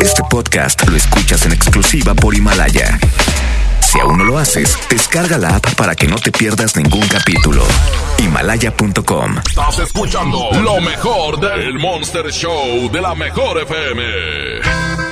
Este podcast lo escuchas en exclusiva por Himalaya. Si aún no lo haces, descarga la app para que no te pierdas ningún capítulo. Himalaya.com. Estás escuchando lo mejor del Monster Show de la mejor FM.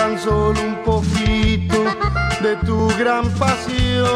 tan solo un poquito de tu gran pasión.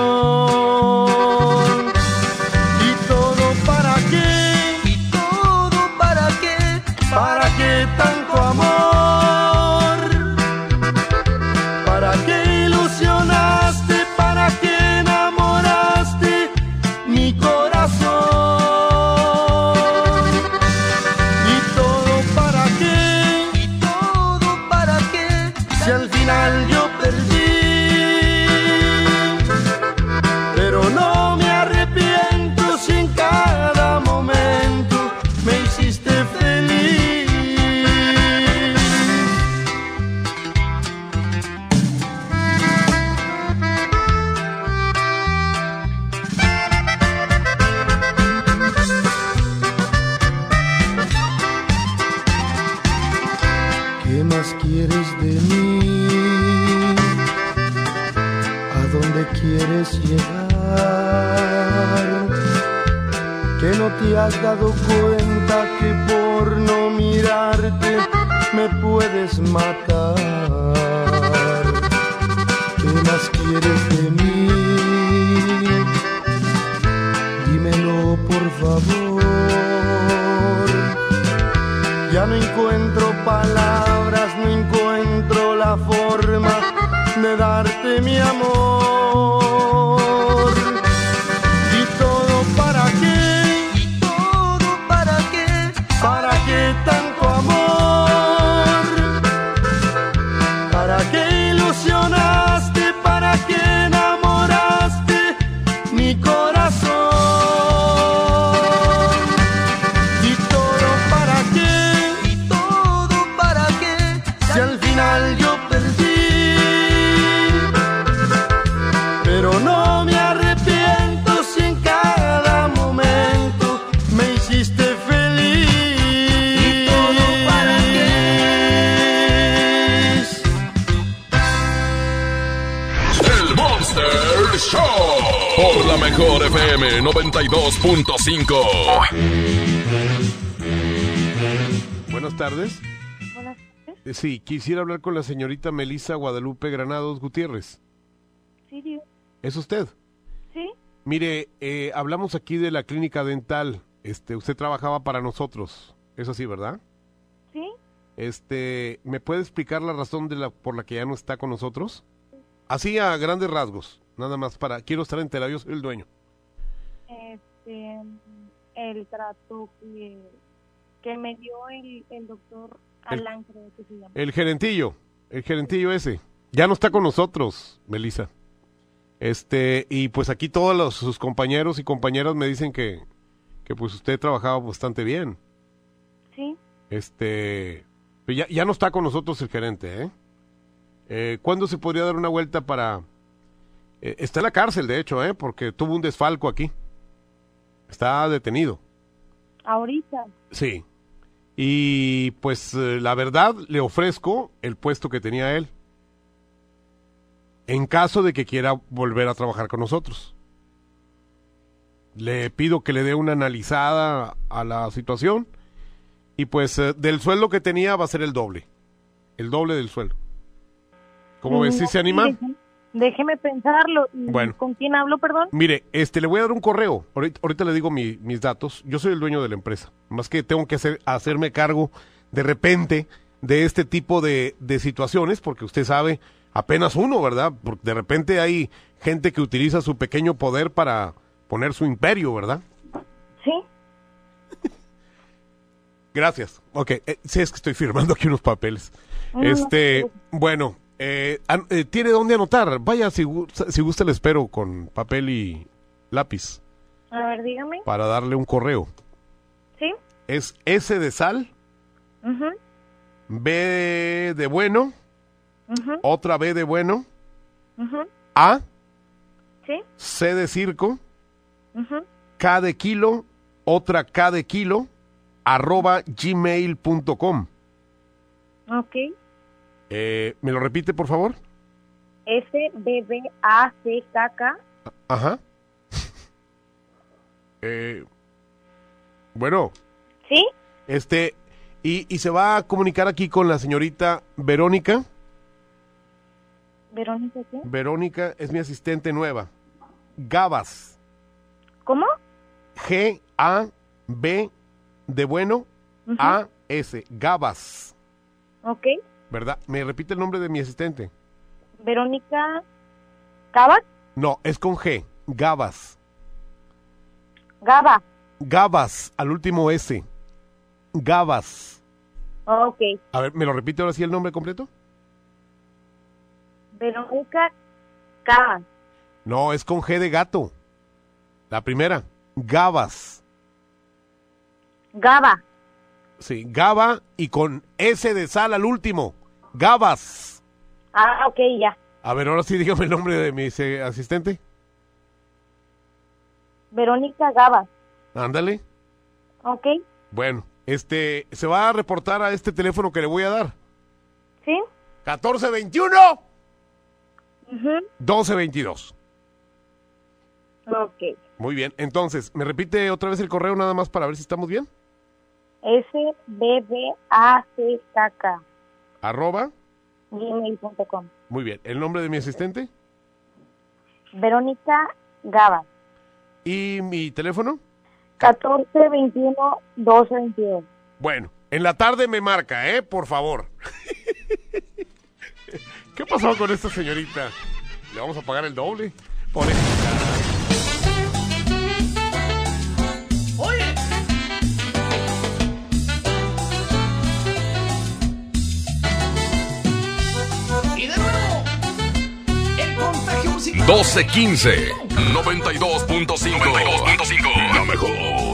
Sí, quisiera hablar con la señorita Melisa Guadalupe Granados Gutiérrez. Sí, Dios. ¿Es usted? Sí, Mire, eh, hablamos aquí de la clínica dental. Este, usted trabajaba para nosotros. Es así, ¿verdad? sí. Este, ¿me puede explicar la razón de la por la que ya no está con nosotros? Así a grandes rasgos, nada más para quiero estar enterado, yo soy el dueño. Este, el trato que, que me dio el, el doctor El- Alan, creo que se llama. El gerentillo, el gerentillo ese, ya no está con nosotros, Melissa. Este, y pues aquí todos los, sus compañeros y compañeras me dicen que, que pues usted trabajaba bastante bien. Sí, Este, pero ya, ya no está con nosotros el gerente, ¿eh? Eh, ¿Cuándo se podría dar una vuelta para... eh, está en la cárcel, de hecho, ¿eh? Porque tuvo un desfalco aquí. Está detenido. ahorita. Sí. Y pues eh, la verdad le ofrezco el puesto que tenía él. En caso de que quiera volver a trabajar con nosotros. Le pido que le dé una analizada a la situación. Y pues eh, del sueldo que tenía va a ser el doble. El doble del sueldo. ¿Cómo ves? ¿Sí se anima? Déjeme, pensarlo. ¿Y Bueno. ¿Con quién hablo, perdón? Mire, este, le voy a dar un correo. Ahorita, ahorita le digo mi- mis datos. Yo soy el dueño de la empresa. Más que tengo que hacer, hacerme cargo de repente de este tipo de, de situaciones, porque usted sabe, apenas uno, ¿verdad? Porque de repente hay gente que utiliza su pequeño poder para poner su imperio, ¿verdad? Sí. Gracias. Ok, eh, sí, es que estoy firmando aquí unos papeles. No, no, Este, no. bueno, eh, eh, ¿tiene dónde anotar? Vaya, si, si gusta le espero con papel y lápiz A ver, dígame. para darle un correo. Sí. Es S de sal. B de bueno, otra B de bueno. A, Sí. C de circo. K de kilo, otra K de kilo, arroba gmail.com. Ok. Eh, ¿Me lo repite, por favor? S B B A C K K. Ajá. Eh, bueno, Sí. este, y, y se va a comunicar aquí con la señorita Verónica. Verónica, ¿qué? Verónica es mi asistente nueva. Gabas. ¿Cómo? G A B de bueno. A S. Gabas. Ok. ¿Verdad? ¿Me repite el nombre de mi asistente? Verónica Cabas. No, es con G. Gabas. Gaba. Gabas, al último S. Gabas. Ok. A ver, ¿me lo repite ahora sí el nombre completo? Verónica Cabas. No, es con G de gato. La primera. Gabas. Gaba. Sí, Gaba y con S de sal al último. Gabas. Ah, ok, ya. A ver, ahora sí dígame el nombre de mi eh, asistente. Verónica Gabas. Ándale. Ok. Bueno, este, se va a reportar a este teléfono que le voy a dar. ¿Sí? 1421 Mhm. 1222. Ok. Muy bien, entonces, ¿me repite otra vez el correo nada más para ver si estamos bien? S B B A C K K. Arroba. Gmail.com. Muy bien, ¿el nombre de mi asistente? Verónica Gabas. ¿Y mi teléfono? 14 21 12 22. Bueno, en la tarde me marca, ¿eh? Por favor. ¿Qué pasó con esta señorita? ¿Le vamos a pagar el doble? Pobrecita. Y 1215 92.5 La mejor.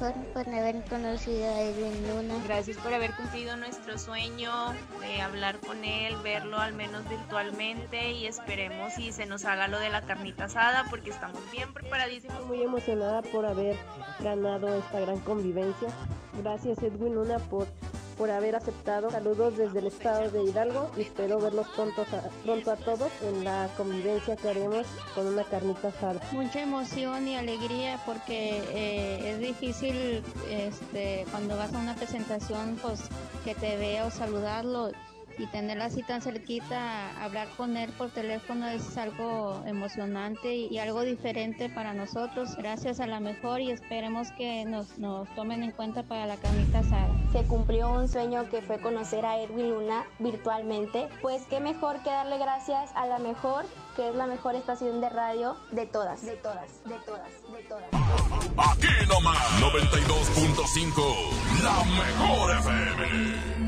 Mejor por haber conocido a Edwin Luna. Gracias por haber cumplido nuestro sueño de hablar con él, verlo al menos virtualmente y esperemos y se nos haga lo de la carnita asada porque estamos bien preparadísimos. Muy emocionada por haber ganado esta gran convivencia. Gracias Edwin Luna por, por haber aceptado. Saludos desde el estado de Hidalgo y espero verlos pronto a, pronto a todos en la convivencia que haremos con una carnita asada. Mucha emoción y alegría porque eh, es difícil este, cuando vas a una presentación pues que te vea o saludarlo y tenerla así tan cerquita, hablar con él por teléfono es algo emocionante y, y algo diferente para nosotros. Gracias a la mejor y esperemos que nos, nos tomen en cuenta para la carnita asada. Se cumplió un sueño que fue conocer a Edwin Luna virtualmente. Pues qué mejor que darle gracias a la mejor, que es la mejor estación de radio de todas, de todas, de todas, de todas. Aquí nomás 92.5. La mejor FM.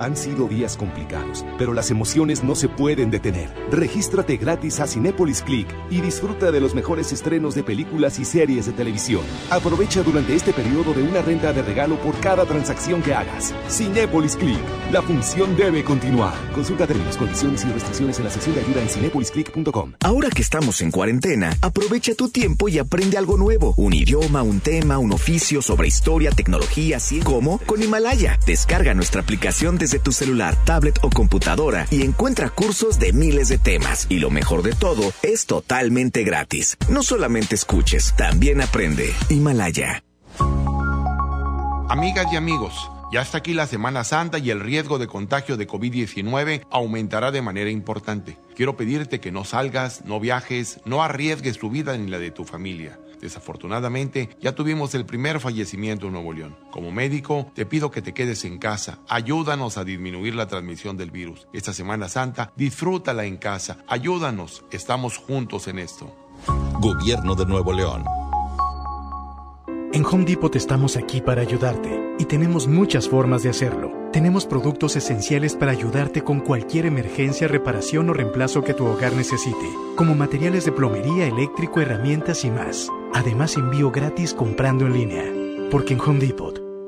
Han sido días complicados, pero las emociones no se pueden detener. Regístrate gratis a Cinépolis Click y disfruta de los mejores estrenos de películas y series de televisión. Aprovecha durante este periodo de una renta de regalo por cada transacción que hagas. Cinépolis Click. La función debe continuar. Consulta términos, condiciones y restricciones en la sección de ayuda en cinepolisclick.com. Ahora que estamos en cuarentena, aprovecha tu tiempo y aprende algo nuevo. Un idioma, un tema, un oficio sobre historia, tecnología, así como con Himalaya. Descarga nuestra aplicación desde tu celular, tablet o computadora y encuentra cursos de miles de temas. Y lo mejor de todo, es totalmente gratis. No solamente escuches, también aprende. Himalaya. Amigas y amigos, ya está aquí la Semana Santa y el riesgo de contagio de COVID-19 aumentará de manera importante. Quiero pedirte que no salgas, no viajes, no arriesgues tu vida ni la de tu familia. Desafortunadamente, ya tuvimos el primer fallecimiento en Nuevo León. Como médico, te pido que te quedes en casa. Ayúdanos a disminuir la transmisión del virus. Esta Semana Santa, disfrútala en casa. Ayúdanos. Estamos juntos en esto. Gobierno de Nuevo León. En Home Depot estamos aquí para ayudarte y tenemos muchas formas de hacerlo. Tenemos productos esenciales para ayudarte con cualquier emergencia, reparación o reemplazo que tu hogar necesite, como materiales de plomería, eléctrico, herramientas y más. Además, envío gratis comprando en línea. Porque en Home Depot,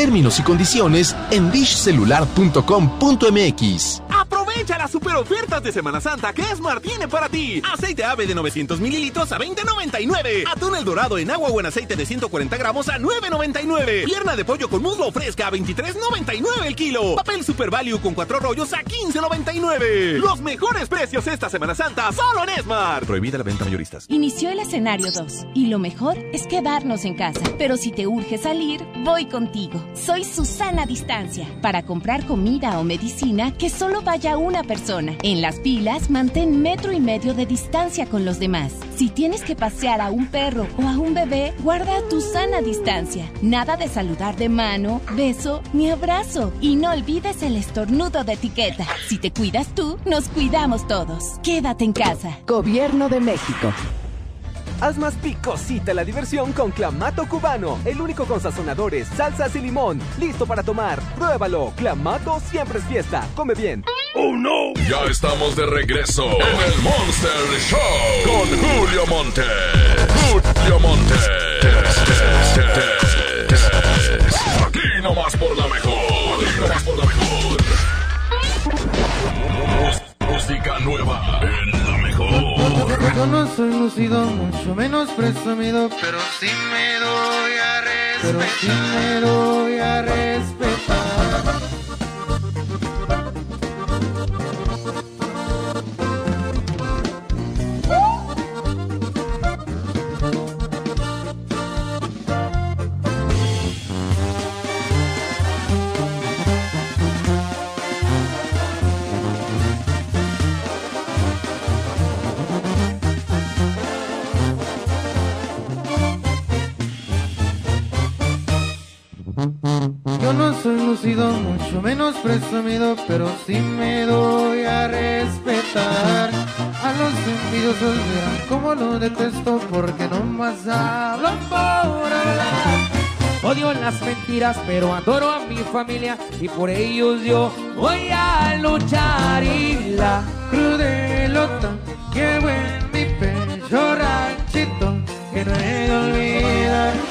Términos y condiciones en dishcelular.com.mx. Aprovecha las super ofertas de Semana Santa que Esmar tiene para ti. Aceite ave de 900 mililitros a 20.99. Atún el dorado en agua o en aceite de 140 gramos a 9.99. Pierna de pollo con muslo fresca a 23.99 el kilo. Papel Super Value con cuatro rollos a 15.99. Los mejores precios esta Semana Santa solo en Esmar. Prohibida la venta mayoristas. Inició el escenario 2 y lo mejor es quedarnos en casa. Pero si te urge salir, voy contigo. Soy Susana Distancia. Para comprar comida o medicina, que solo vaya una persona. En las filas, mantén metro y medio de distancia con los demás. Si tienes que pasear a un perro o a un bebé, guarda tu sana distancia. Nada de saludar de mano, beso ni abrazo. Y no olvides el estornudo de etiqueta. Si te cuidas tú, nos cuidamos todos. Quédate en casa. Gobierno de México. Haz más picosita la diversión con Clamato Cubano, el único con sazonadores, salsas y limón. Listo para tomar. Pruébalo. Clamato siempre es fiesta. Come bien. ¡Oh, no! Ya estamos de regreso en el Monster Show con Julio Monte. Julio Monte. Aquí nomás por la mejor. Aquí nomás por la mejor. Música nueva en. Yo no soy lucido, mucho menos presumido, pero sí me doy a respetar. Pero sí me doy a respetar. Mucho menos presumido, pero sí me doy a respetar. A los envidiosos verán como lo detesto porque no más hablan por hablar. Odio las mentiras, pero adoro a mi familia y por ellos yo voy a luchar. Y la crudelota llevo en mi pecho ranchito que no he de olvidar.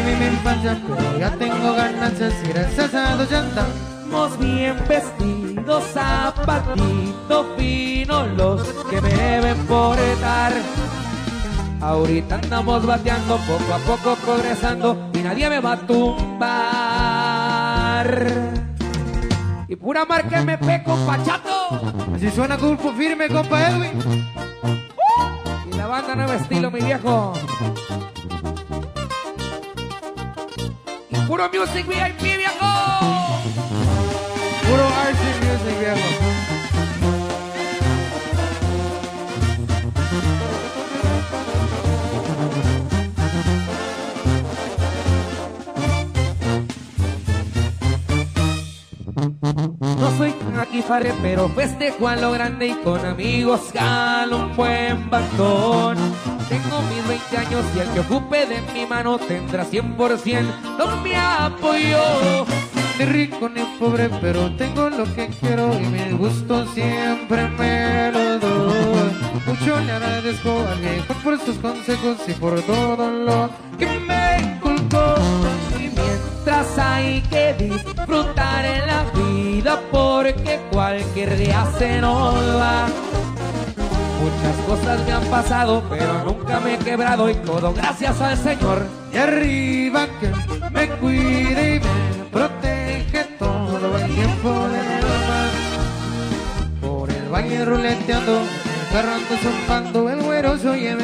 De mi infancia, pero ya tengo ganancias y gracias a ya andamos bien vestidos, zapatito fino los que me deben portar. Ahorita andamos bateando, poco a poco progresando y nadie me va a tumbar. Y pura marca MP, compa chato. Así suena grupo firme, compa Edwin. Y la banda nuevo estilo, mi viejo. Puro music VIP, viejo. Puro RC es mi viejo. No soy aquí farre, pero festejo a lo grande y con amigos galo un buen bastón. Tengo mis 20 años y el que ocupe de mi mano tendrá 100%. No me apoyo. Ni rico ni pobre, pero tengo lo que quiero y mi gusto siempre me lo doy. Mucho le agradezco al viejo por sus consejos y por todo lo que me inculcó. Mientras hay que disfrutar en la vida porque cualquier día se nos va. Muchas cosas me han pasado, pero nunca me he quebrado y todo gracias al Señor. Y arriba que me cuide y me protege todo el tiempo mar. Por el valle ruleteando, el perro ando zumbando, el güero se oye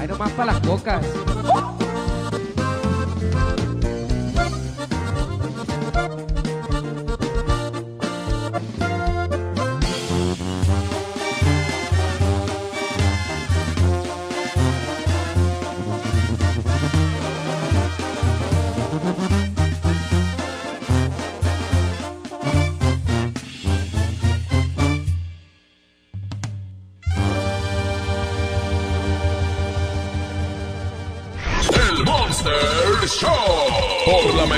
Ay, nomás para las cocas.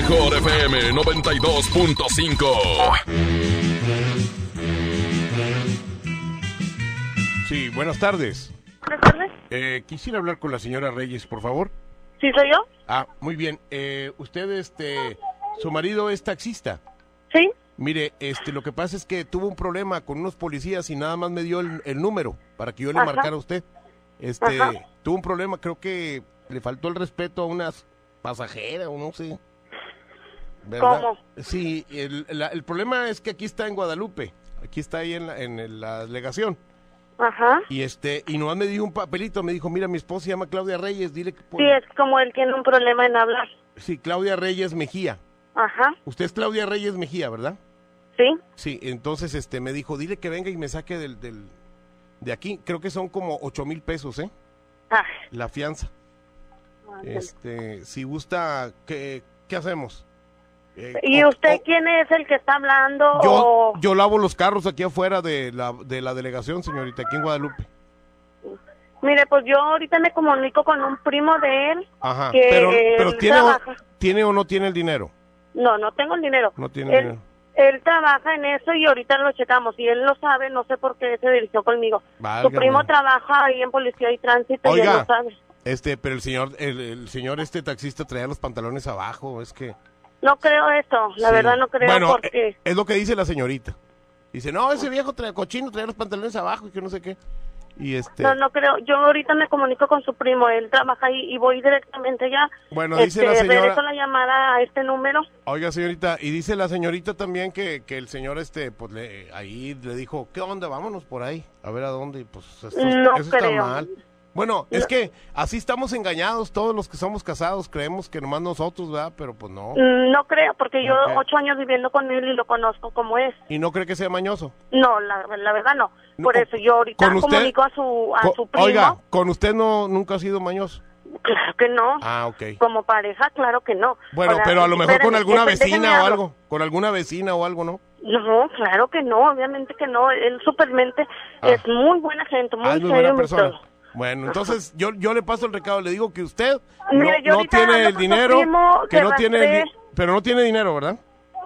Mejor FM 92.5. Sí, buenas tardes. Buenas tardes. Eh, quisiera hablar con la señora Reyes, por favor. ¿Sí soy yo? Ah, muy bien. Eh, usted, este, su marido es taxista. Sí. Mire, este, lo que pasa es que tuvo un problema con unos policías y nada más me dio el, el número para que yo le Ajá. marcara a usted. Este, Ajá. tuvo un problema, creo que le faltó el respeto a unas pasajeras o no sé. ¿Verdad? ¿Cómo? Sí, el, la- el problema es que aquí está en Guadalupe, aquí está ahí en la, en la delegación. Ajá. Y este, y nomás me dio un papelito, me dijo, mira, mi esposa se llama Claudia Reyes, dile que... Sí, es como él tiene un problema en hablar. Sí, Claudia Reyes Mejía. Ajá. Usted es Claudia Reyes Mejía, ¿verdad? Sí. Sí, entonces este me dijo, dile que venga y me saque del, del de aquí. Creo que son como ocho mil pesos, ¿eh? Ah, La fianza. Este, si gusta, ¿qué, qué hacemos? Eh, ¿Y o- usted quién es el que está hablando? yo, o- yo lavo los carros aquí afuera de la, de la delegación, señorita, aquí en Guadalupe. Mire, pues yo ahorita me comunico con un primo de él. Ajá, que pero, pero ¿tiene, o. ¿tiene o no tiene el dinero? No, no tengo el dinero. No tiene él, dinero. él trabaja en eso y ahorita lo checamos. Y él lo sabe, no sé por qué se dirigió conmigo. Su primo trabaja ahí en policía y tránsito y él Oiga. lo sabe. Este, pero el señor, el, el señor este taxista traía los pantalones abajo, es que... No creo eso, la Sí. verdad no creo Bueno, porque... eh, es lo que dice la señorita. Dice, no, ese viejo trae, cochino trae los pantalones abajo y que no sé qué. Y este, No, no creo. Yo ahorita me comunico con su primo. Él trabaja ahí y voy directamente ya. Bueno, dice la Este, señora- Regreso la llamada a este número. oiga señorita, y dice la señorita también que, que el señor este, pues le, ahí le dijo, ¿qué onda? Vámonos por ahí, a ver a dónde, y pues esto- No eso está creo. mal. Bueno, es que así estamos engañados todos los que somos casados, creemos que nomás nosotros, ¿verdad? Pero pues no. Mm, No creo, porque yo ocho años viviendo con él y lo conozco como es. Y no cree que sea mañoso. No, la, la verdad no. Por eso yo ahorita ¿Con usted? comunico a su, a su primo. Oiga, con usted no nunca ha sido mañoso. Claro que no. Ah, ok. Como pareja, claro que no. Bueno, pero a lo mejor con alguna vecina o algo. Con alguna vecina o algo, ¿no? No, claro que no, obviamente que no. Él supermente es muy buena gente, muy Ah, es muy serio buena persona. todo. Bueno, entonces yo, yo le paso el recado, le digo que usted no, tiene ando el dinero, primo que no tiene pero no tiene dinero, ¿verdad?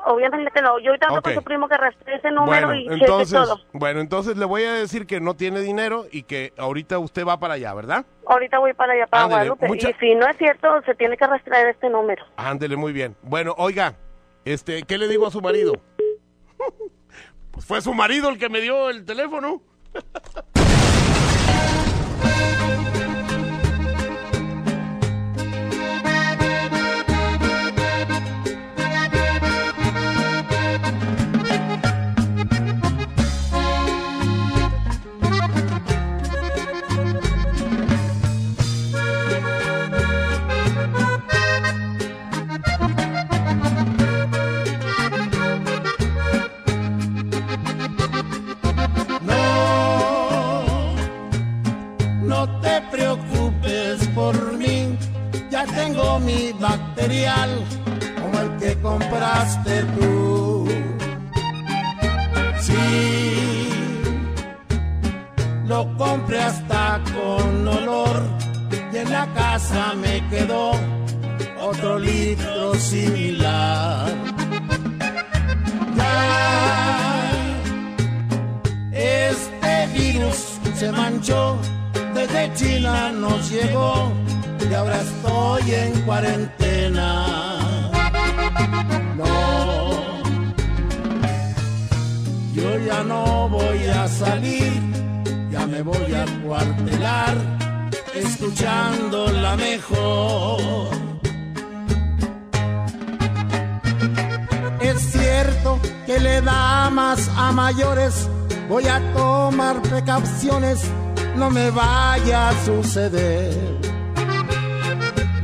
Obviamente no. Yo ahorita Ok. con su primo que rastre ese número Bueno, y cheque entonces, todo. bueno, entonces le voy a decir que no tiene dinero y que ahorita usted va para allá, ¿verdad? Ahorita voy para allá, para Ándele, Guadalupe. mucha- Y si no es cierto, se tiene que rastrear este número. Ándele muy bien. Bueno, oiga, este, ¿qué le digo a su marido? pues fue su marido el que me dio el teléfono. Bye. Material como el que compraste tú. Sí, lo compré hasta con olor y en la casa me quedó otro litro similar. Ya, este virus se manchó, desde China nos llegó y ahora estoy en cuarentena. No, yo ya no voy a salir, ya me voy a cuartelar, escuchando la mejor. Es cierto que le da más a mayores, voy a tomar precauciones, no me vaya a suceder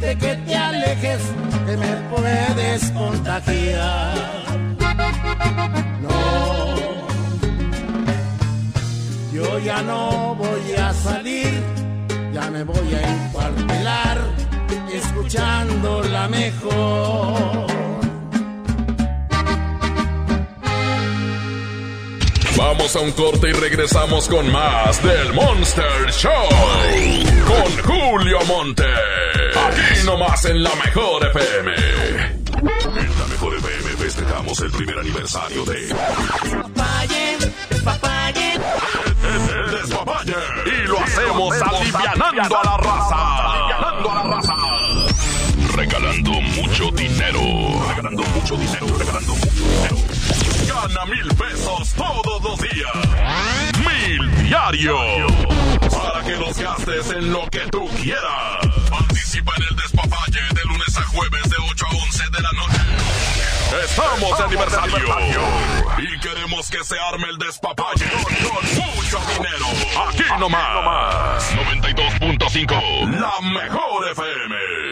Que te alejes, que me puedes contagiar. No, yo ya no voy a salir, ya me voy a encuartelar, escuchando la mejor. Vamos a un corte y regresamos con más del Monster Show. Con Julio Monte. Aquí nomás en la mejor FM. En la mejor FM festejamos el primer aniversario de. Despapalle. El despapalle. Y lo hacemos alivianando a la raza. Alivianando a la raza. Regalando mucho dinero. Regalando mucho dinero. Regalando mucho dinero. Gana mil pesos todos los días. Mil diario. Para que los gastes en lo que tú quieras. Participa en el jueves de 8 a 11 de la noche. Estamos de aniversario. Y queremos que se arme el despapalle con mucho dinero. Aquí nomás. 92.5. La mejor FM.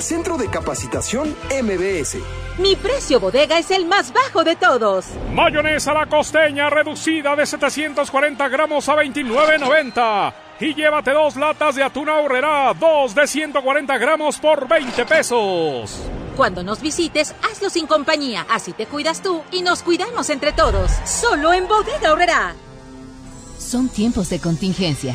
Centro de Capacitación MBS. Mi precio bodega es el más bajo de todos. Mayonesa la costeña reducida de 740 gramos a 29.90. Y llévate dos latas de atún ahorrera, dos de 140 gramos por 20 pesos. Cuando nos visites, hazlo sin compañía. Así te cuidas tú y nos cuidamos entre todos. Solo en Bodega Horrera. Son tiempos de contingencia.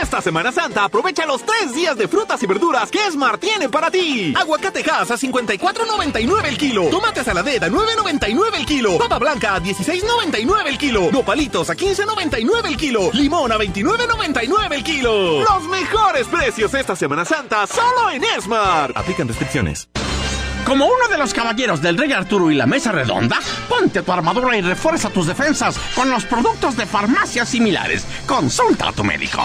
Esta Semana Santa aprovecha los tres días de frutas y verduras que Smart tiene para ti. Aguacate Hass a 54.99 el kilo. Tomate saladera a 9.99 el kilo. Papa blanca a 16.99 el kilo. Nopalitos a 15.99 el kilo. Limón a 29.99 el kilo. Los mejores precios esta Semana Santa solo en Smart. Aplican restricciones. Como uno de los caballeros del Rey Arturo y la Mesa Redonda, ponte tu armadura y refuerza tus defensas con los productos de farmacias similares. Consulta a tu médico.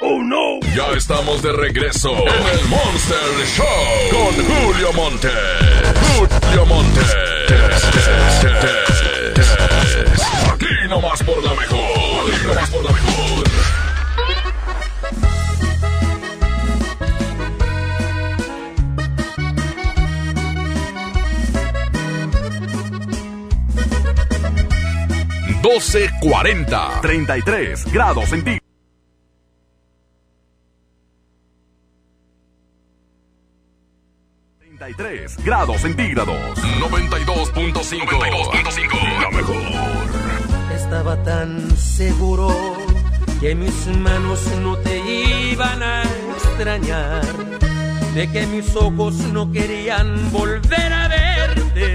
¡Oh, no! Ya estamos de regreso en el Monster Show con Julio Monte. Julio Monte. Aquí nomás por la mejor. Aquí nomás por la mejor. Doce cuarenta. 33 grados centígrados. Grados centígrados. 92.5. La mejor. Estaba tan seguro que mis manos no te iban a extrañar, de que mis ojos no querían volver a verte,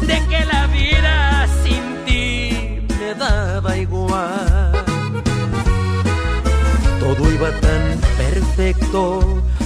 de que la vida sin ti me daba igual. Todo iba tan perfecto,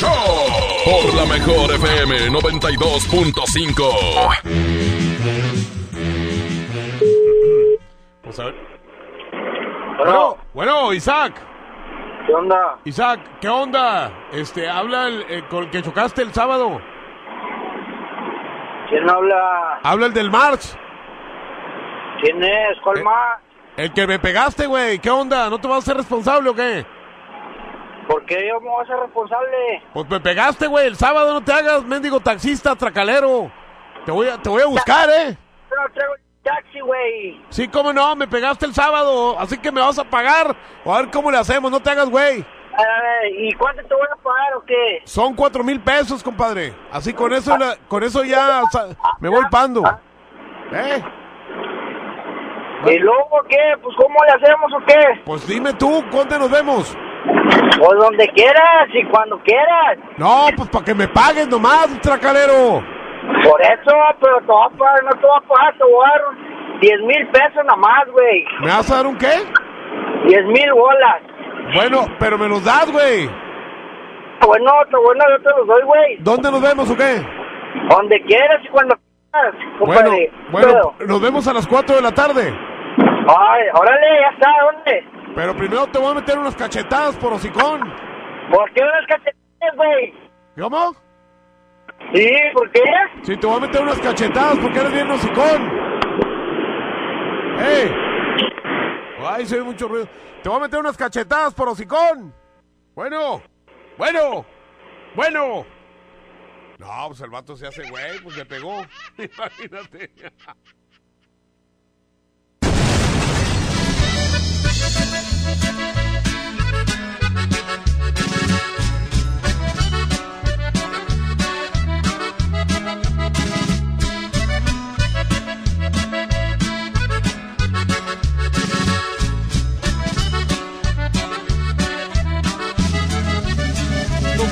Por la mejor FM 92.5. Pues a ver. Bueno, bueno, Isaac. ¿Qué onda? Isaac, ¿qué onda? Este, habla el, eh, con el que chocaste el sábado. ¿Quién habla? Habla el del March. ¿Quién es? ¿Cuál eh. El que me pegaste, güey. ¿Qué onda? ¿No te vas a ser responsable o qué? ¿Por qué yo me voy a ser responsable? Pues me pegaste, güey. El sábado no te hagas, mendigo taxista, tracalero. Te voy a, te voy a buscar, ¿eh? Pero traigo el taxi, güey. Sí, cómo no, me pegaste el sábado. Así que me vas a pagar. O a ver cómo le hacemos, no te hagas, güey. A ver, ¿y cuánto te voy a pagar o qué? Son cuatro mil pesos, compadre. Así con eso, la- con eso ya me voy pando. ¿Eh? ¿Y luego qué? Pues ¿cómo le hacemos o qué? Pues dime tú, ¿cuándo nos vemos? Pues donde quieras y cuando quieras. No, pues para que me pagues nomás, tracalero. Por eso, pero te voy a pagar, no te voy a pagar, te voy a dar 10 mil pesos nada más, güey. ¿Me vas a dar un qué? 10 mil bolas. Bueno, pero me los das, güey. Bueno, te bueno, yo te los doy, güey. ¿Dónde nos vemos o qué? Donde quieras y cuando quieras, Bueno, compadre. bueno, nos vemos a las 4 de la tarde. Ay, órale, ya está, ¿dónde? Pero primero te voy a meter unas cachetadas por hocicón. ¿Por qué unas cachetadas, güey? ¿Cómo? Sí, ¿por qué? Sí, te voy a meter unas cachetadas porque eres bien hocicón. ¡Ey! Ay, se oye mucho ruido. Te voy a meter unas cachetadas por hocicón. Bueno, bueno, bueno. No, pues el vato se hace güey, pues le pegó. Imagínate.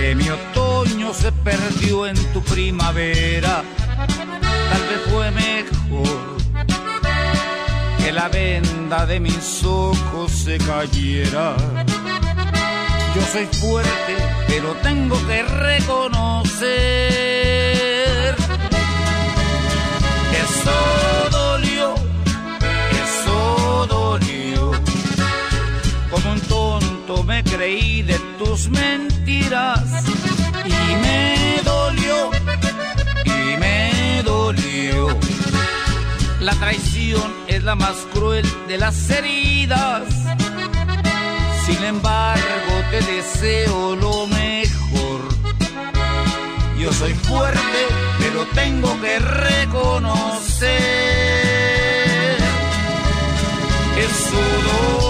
que mi otoño se perdió en tu primavera. Tal vez fue mejor que la venda de mis ojos se cayera. Yo soy fuerte, pero tengo que reconocer que dolió. Como un tonto me creí de tus mentiras y me dolió, y me dolió. La traición es la más cruel de las heridas. Sin embargo, te deseo lo mejor. Yo soy fuerte, pero tengo que reconocer. Eso dolió.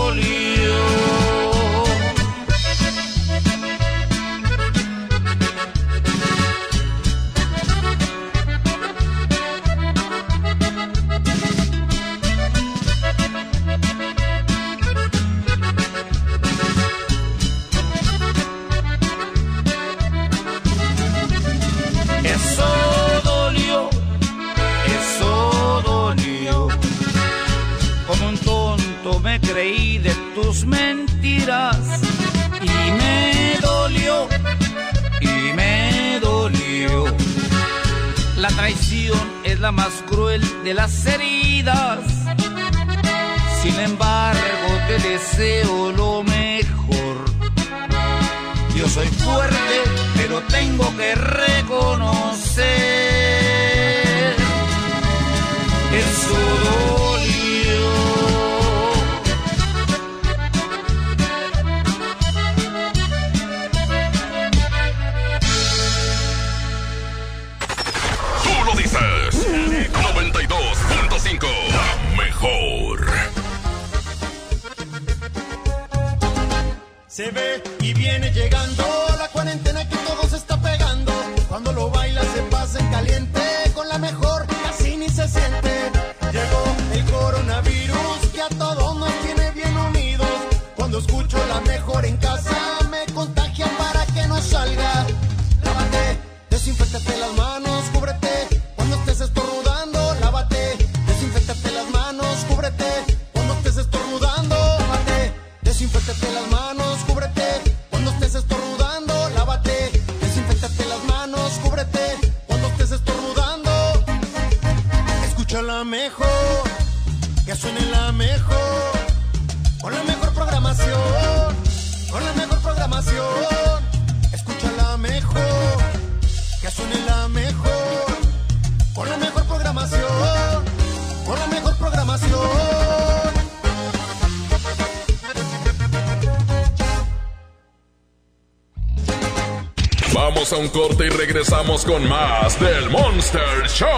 Corte y regresamos con más del Monster Show.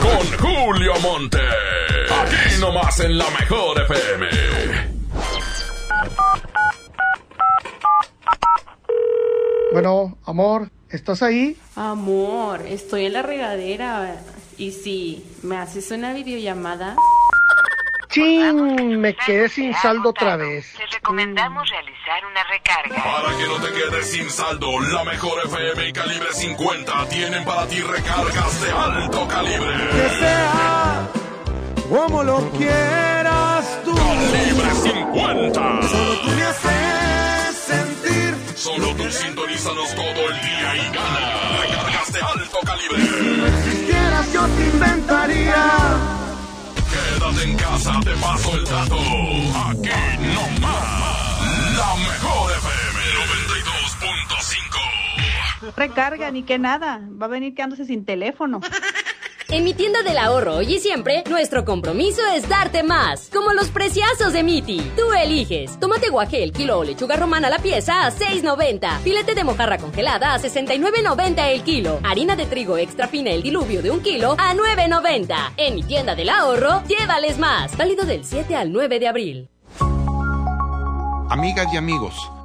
Con Julio Monte. Aquí nomás en la mejor FM. Bueno, amor, ¿estás ahí? Amor, estoy en la regadera. Y si me haces una videollamada. ¡Chin! Me quedé sin saldo otra vez. Les recomendamos no sin saldo, la mejor FM y calibre 50 tienen para ti recargas de alto calibre. Que sea como lo quieras tú. Calibre 50. Solo tú me haces sentir. Solo tú sintonízanos todo el día y gana. Recargas de alto calibre. Si quieras yo te inventaría. Quédate en casa, te paso el dato. Aquí nomás. La mejor Recarga, ni que nada. Va a venir quedándose sin teléfono. En mi tienda del ahorro hoy y siempre, nuestro compromiso es darte más. Como los preciazos de Miti. Tú eliges. Tomate guaje el kilo o lechuga romana la pieza a 6.90. Filete de mojarra congelada a 69.90 el kilo. Harina de trigo extra fina el diluvio de un kilo a 9.90. En mi tienda del ahorro, llévales más. Válido del 7 al 9 de abril. Amigas y amigos,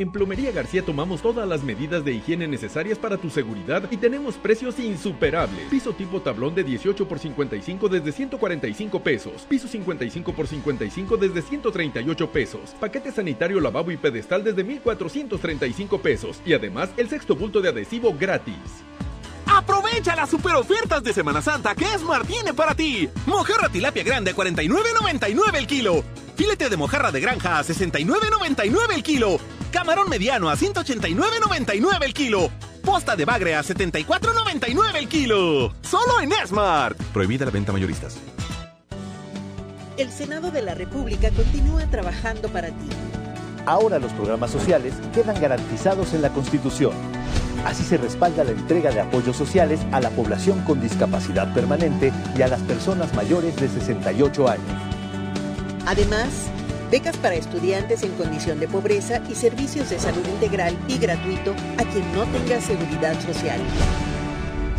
En Plomería García tomamos todas las medidas de higiene necesarias para tu seguridad y tenemos precios insuperables. Piso tipo tablón de 18 por 55 desde 145 pesos. Piso 55 por 55 desde 138 pesos. Paquete sanitario lavabo y pedestal desde 1435 pesos. Y además el sexto bulto de adhesivo gratis. Aprovecha las super ofertas de Semana Santa que Esmar tiene para ti. Mojarra tilapia grande a 49.99 el kilo. Filete de mojarra de granja a 69.99 el kilo. Camarón mediano a 189.99 el kilo. Posta de bagre a 74.99 el kilo. Solo en Esmart. Prohibida la venta mayoristas. El Senado de la República continúa trabajando para ti. Ahora los programas sociales quedan garantizados en la Constitución. Así se respalda la entrega de apoyos sociales a la población con discapacidad permanente y a las personas mayores de 68 años. Además, becas para estudiantes en condición de pobreza y servicios de salud integral y gratuito a quien no tenga seguridad social.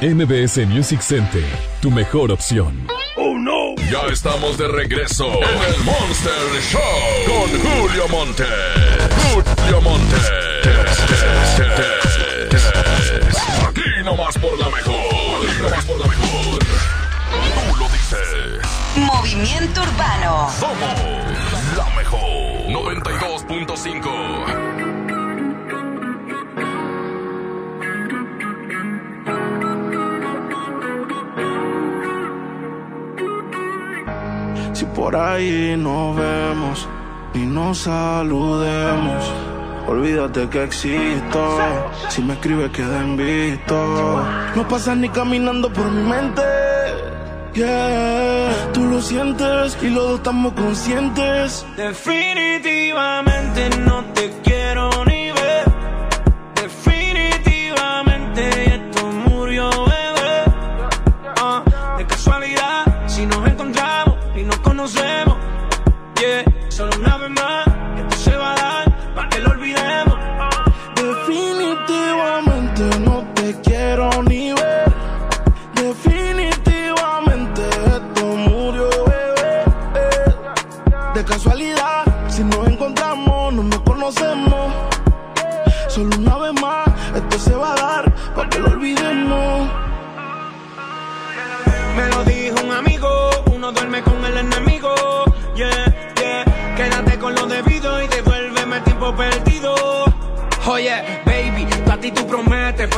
MBS Music Center, tu mejor opción. ¡Oh no! Ya estamos de regreso en el Monster Show con Julio Monte. Julio Monte. Aquí nomás por la mejor. Aquí nomás por la mejor. Tú lo dices. Movimiento Urbano. Somos la mejor. Por ahí nos vemos y nos saludemos. Olvídate que existo. Si me escribes, queda visto. No pasas ni caminando por mi mente. Yeah, tú lo sientes y los dos estamos conscientes. Definitivamente no te quiero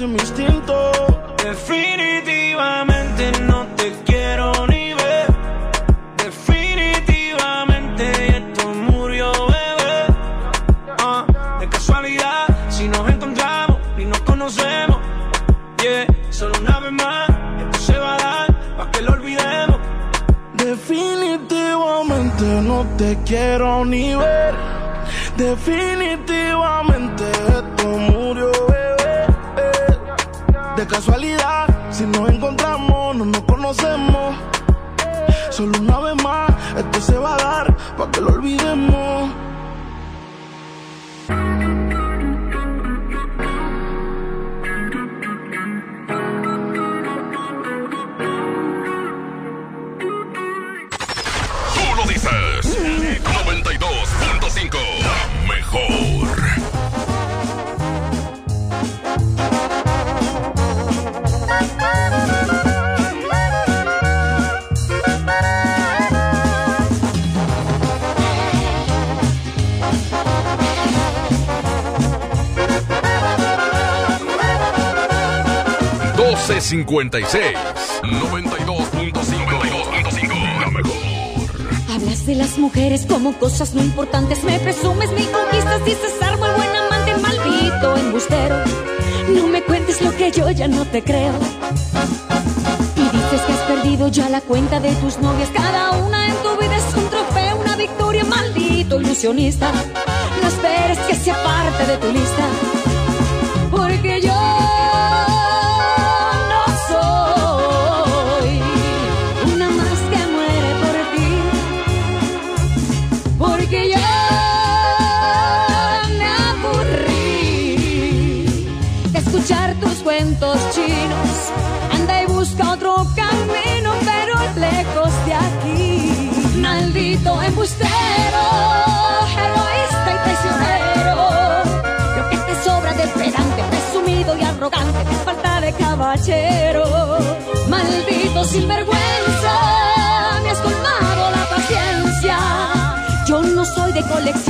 Definitivamente no te quiero ni ver. Definitivamente esto murió, bebé. Ah, de casualidad, si nos encontramos y nos conocemos. Solo una vez más, esto se va a dar para que lo olvidemos. Definitivamente no te quiero ni ver. Definitivamente se va a dar para que lo olvidemos. 956 92.5 La mejor. Hablas de las mujeres como cosas no importantes. Me presumes, me conquistas, dices algo el buen amante, maldito embustero. No me cuentes lo que yo ya no te creo. Y dices que has perdido ya la cuenta de tus novias. Cada una en tu vida es un trofeo, una victoria, maldito ilusionista. No esperes que sea parte de tu lista. Porque yo. Maldito embustero, egoísta y traicionero. Lo que te sobra de pedante, presumido y arrogante, te falta de caballero. Maldito sinvergüenza, me has colmado la paciencia. Yo no soy de colección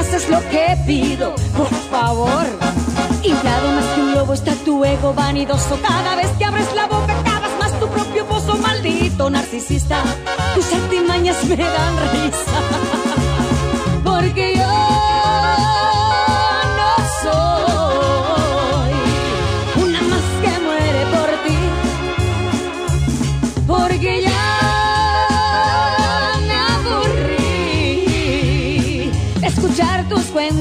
más es lo que pido Por favor. Inflado más que un lobo está tu ego vanidoso. Cada vez que abres la boca cavas más tu propio pozo. Maldito narcisista Tus artimañas me dan risa. Porque yo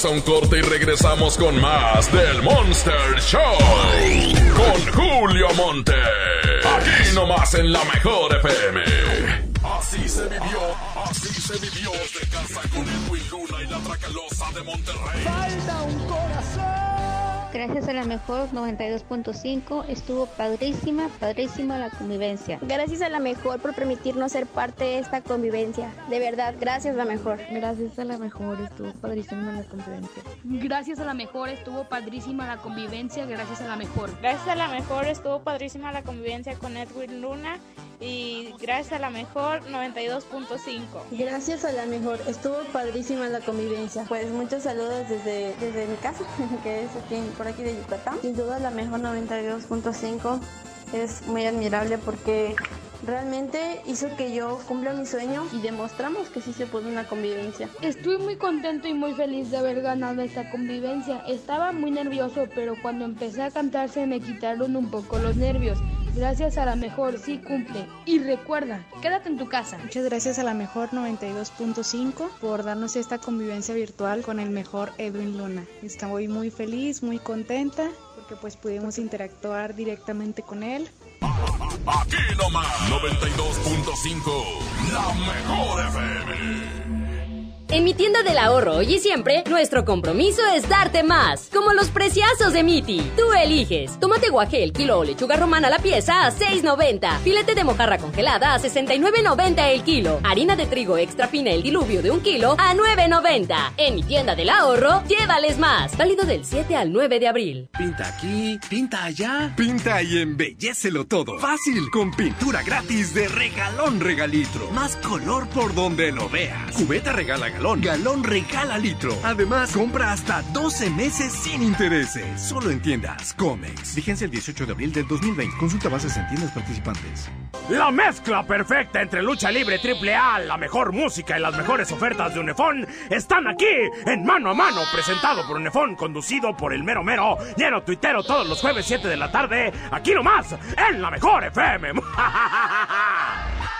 Vamos a un corte y regresamos con más del Monster Show. Con Julio Monte. Aquí nomás en la mejor FM. Así se vivió, así se vivió casa con Luna y la Tracalosa de Monterrey. Falta un corazón. Gracias a la mejor 92.5 estuvo padrísima, padrísima la convivencia. Gracias a la mejor por permitirnos ser parte de esta convivencia. De verdad, gracias la mejor. Gracias a la mejor estuvo padrísima la convivencia. Gracias a la mejor estuvo padrísima la convivencia, gracias a la mejor. Gracias a la mejor estuvo padrísima la convivencia con Edwin Luna y gracias a la mejor 92.5. Gracias a la mejor, estuvo padrísima la convivencia. Pues muchos saludos desde, desde mi casa, que es aquí, por aquí de Yucatán. Sin duda la mejor 92.5 es muy admirable porque realmente hizo que yo cumpla mi sueño y demostramos que sí se puede una convivencia. Estoy muy contento y muy feliz de haber ganado esta convivencia. Estaba muy nervioso, pero cuando empecé a cantar se me quitaron un poco los nervios. Gracias a la mejor, sí cumple. Y recuerda, quédate en tu casa. Muchas gracias a la mejor 92.5 por darnos esta convivencia virtual con el mejor Edwin Luna. Estoy muy feliz, muy contenta porque pues pudimos interactuar directamente con él. Aquí nomás 92.5. La mejor FM. En mi tienda del ahorro hoy y siempre, nuestro compromiso es darte más, como los preciazos de Miti. Tú eliges. Tomate guaje el kilo o lechuga romana la pieza a 6.90. Filete de mojarra congelada a 69.90 el kilo. Harina de trigo extra fina el diluvio de un kilo a 9.90. En mi tienda del ahorro, llévales más. Válido del 7 al 9 de abril. Pinta aquí, pinta allá. Pinta y embellecelo todo. Fácil, con pintura gratis de regalón regalitro. Más color por donde lo veas. Cubeta regala galón, galón regala litro. Además, compra hasta 12 meses sin intereses. Solo en tiendas Comex. Vigencia el 18 de abril del 2020. Consulta bases en tiendas participantes. La mezcla perfecta entre lucha libre triple A, la mejor música y las mejores ofertas de Unefón están aquí en Mano a Mano, presentado por Unefón, conducido por el mero mero, lleno tuitero todos los jueves 7 de la tarde, aquí nomás, en la mejor FM.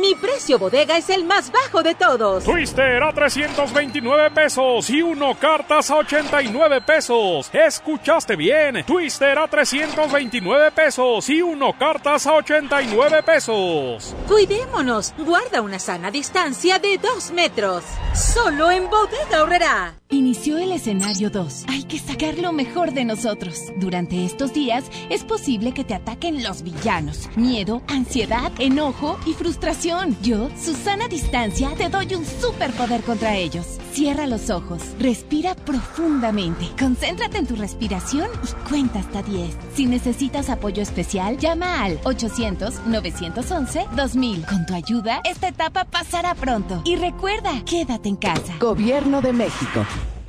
Mi precio bodega es el más bajo de todos. Twister a 329 pesos y uno cartas a 89 pesos. ¿Escuchaste bien? Twister a 329 pesos y uno cartas a 89 pesos. Cuidémonos. Guarda una sana distancia de 2 metros. Solo en bodega horrera. Inició el escenario 2. Hay que sacar lo mejor de nosotros. Durante estos días es posible que te ataquen los villanos. Miedo, ansiedad, enojo y frustración. Yo, Susana Distancia, te doy un superpoder contra ellos. Cierra los ojos, respira profundamente, concéntrate en tu respiración y cuenta hasta 10. Si necesitas apoyo especial, llama al 800-911-2000. Con tu ayuda, esta etapa pasará pronto. Y recuerda, quédate en casa. Gobierno de México.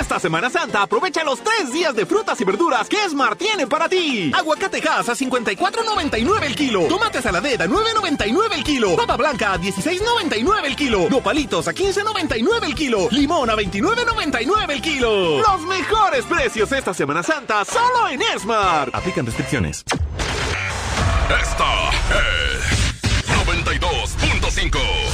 Esta Semana Santa aprovecha los tres días de frutas y verduras que Smart tiene para ti. Aguacatejas a 54.99 el kilo. Tomate saladera a 9.99 el kilo. Papa blanca a 16.99 el kilo. Nopalitos a 15.99 el kilo. Limón a 29.99 el kilo. Los mejores precios esta Semana Santa solo en Smart. Aplican restricciones. Esta es 92.5.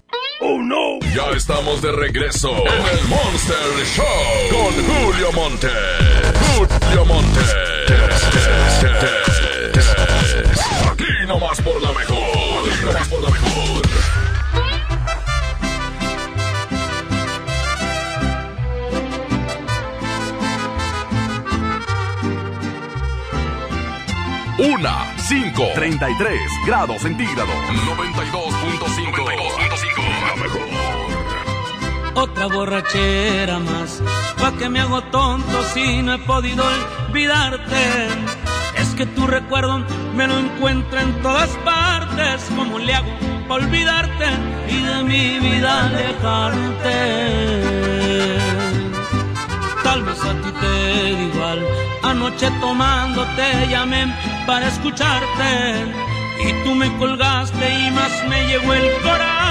Oh no. Ya estamos de regreso en el Monster Show con Julio Monte. Julio Monte. Aquí nomás por la mejor. Aquí nomás por la mejor. Una, cinco, 33 grados centígrados. 92.5. 92.5. Mejor. Otra borrachera más, pa' que me hago tonto si no he podido olvidarte. Es que tu recuerdo me lo encuentro en todas partes. ¿Cómo le hago pa' olvidarte y de mi vida alejarte? Tal vez a ti te da igual. Anoche tomando te llamé para escucharte. Y tú me colgaste y más me llegó el coraje.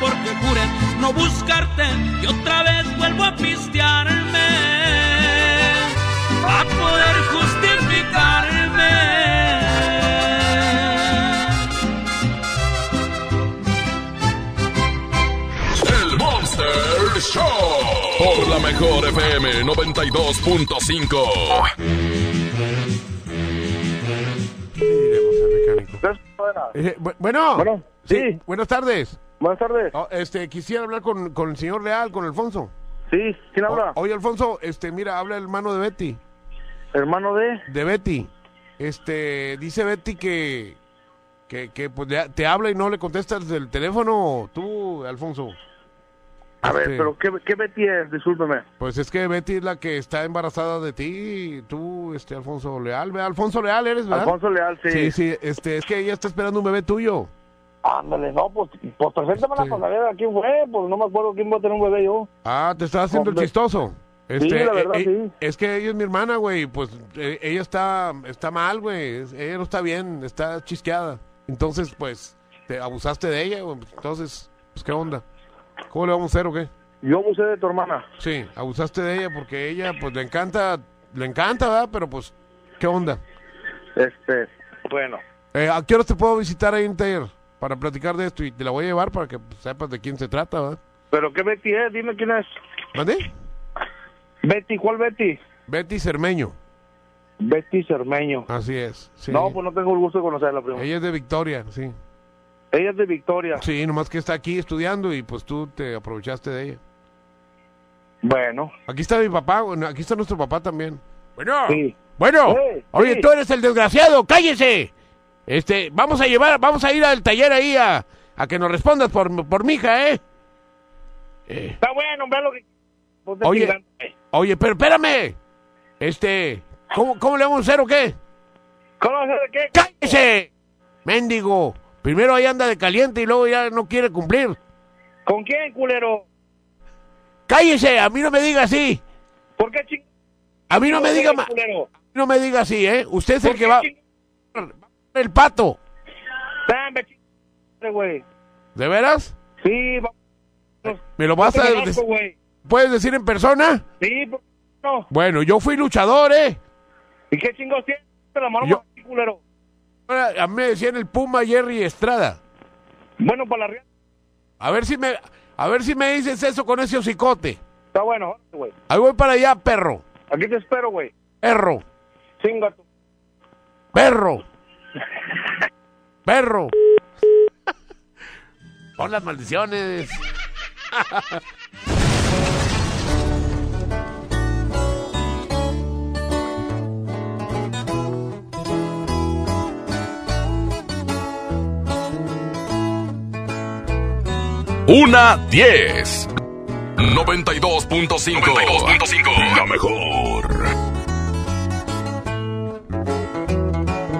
porque juré no buscarte y otra vez vuelvo a pistearme a poder justificarme. El Monster Show. Por la mejor FM 92.5. Eh, bu- bueno, Bueno, sí. buenas tardes. Buenas tardes. Oh, este, quisiera hablar con, con el señor Leal, con Alfonso. Sí, ¿quién habla? O- oye, Alfonso, este, mira, habla el hermano de Betty. ¿Hermano de? De Betty. Este, dice Betty que, que, que pues, te habla y no le contestas el teléfono, tú, Alfonso. A ver, Este, pero ¿qué, qué Betty es? Discúlpeme. Pues es que Betty es la que está embarazada de ti, tú, este, Alfonso Leal, ¿verdad? Alfonso Leal eres, ¿verdad? Alfonso Leal, sí. Sí, sí, este, es que ella está esperando un bebé tuyo. Ándale, no, pues, pues preséntamela Sí. para saber a quién fue, pues no me acuerdo quién va a tener un bebé yo. Ah, te estás haciendo el chistoso. Sí, la verdad, eh, eh, sí. Es que ella es mi hermana, güey. Pues eh, ella está, está mal, güey. Ella no está bien, está chisqueada. Entonces, pues, te abusaste de ella, güey. Entonces, pues, ¿qué onda? ¿Cómo le vamos a hacer o qué? Yo abusé de tu hermana. Sí, abusaste de ella porque ella, pues, le encanta, le encanta, ¿verdad? Pero, pues, ¿qué onda? Este, bueno. Eh, ¿A qué hora te puedo visitar ahí en taller? Para platicar de esto y te la voy a llevar para que sepas de quién se trata, ¿verdad? ¿Pero qué Betty es? Dime quién es. ¿Mande? Betty, ¿cuál Betty? Betty Cermeño. Betty Cermeño. Así es. sí. No, pues no tengo el gusto de conocerla, primo. Ella es de Victoria, sí. Ella es de Victoria. Sí, nomás que está aquí estudiando y pues tú te aprovechaste de ella. Bueno. Aquí está mi papá, bueno, aquí está nuestro papá también. Bueno, Sí. bueno, Sí, oye, sí. tú eres el desgraciado, cállese. Este, vamos a llevar, vamos a ir al taller ahí a, a que nos respondas por, por mi hija, ¿eh? Eh, Está bueno, ve lo que... Pues, Oye. Oye, pero espérame. Este, ¿cómo, cómo le vamos a hacer o qué? ¿Cómo hacer qué? ¡Cállese! Méndigo. Primero ahí anda de caliente y luego ya no quiere cumplir. ¿Con quién, culero? ¡Cállese! A mí no me diga así. ¿Por qué ching... A mí no me diga culero? no me diga así, ¿eh? Usted es el ¿Por que va el pato. ¿De veras? Sí, va... ¿Me lo vas a decir? ¿Puedes decir en persona? Sí, ¿por qué no? Bueno, yo fui luchador, ¿eh? ¿Y qué chingos tienes? La mano Yo- culero. A mí me decían el Puma Jerry Estrada. Bueno, para la. A ver si me, a ver si me dices eso con ese hocicote. Está bueno, güey. Ahí voy para allá, perro. Aquí te espero, güey. Perro. Chinga. Perro. Perro. Pon las maldiciones. Una 10. 92.5. 92.5. La mejor.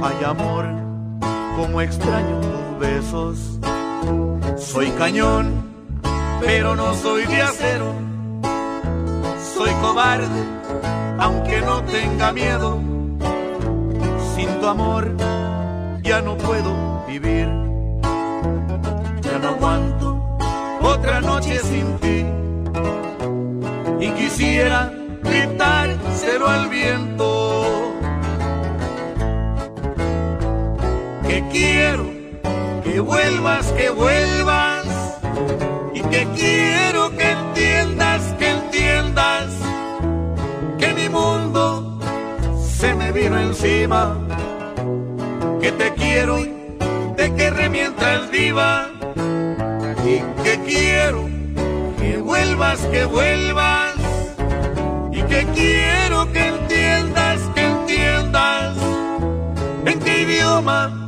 Ay amor, como extraño tus besos. Soy cañón, pero no soy de acero. Soy cobarde, aunque no tenga miedo. Sin tu amor ya no puedo vivir. Ya no aguanto otra noche sin ti. Y quisiera gritárselo al viento. Que quiero que vuelvas, que vuelvas. Y que quiero que entiendas, que entiendas. Que mi mundo se me vino encima. Que te quiero y te querré mientras viva. Y que quiero que vuelvas, que vuelvas. Y que quiero que entiendas, que entiendas. En qué idioma que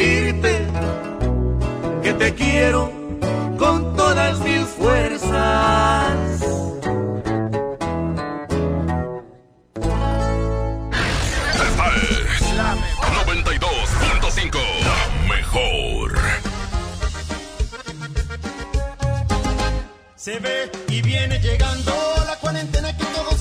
decirte que te quiero con todas mis fuerzas. Esta es 92.5. La mejor. Se ve y viene llegando la cuarentena que todo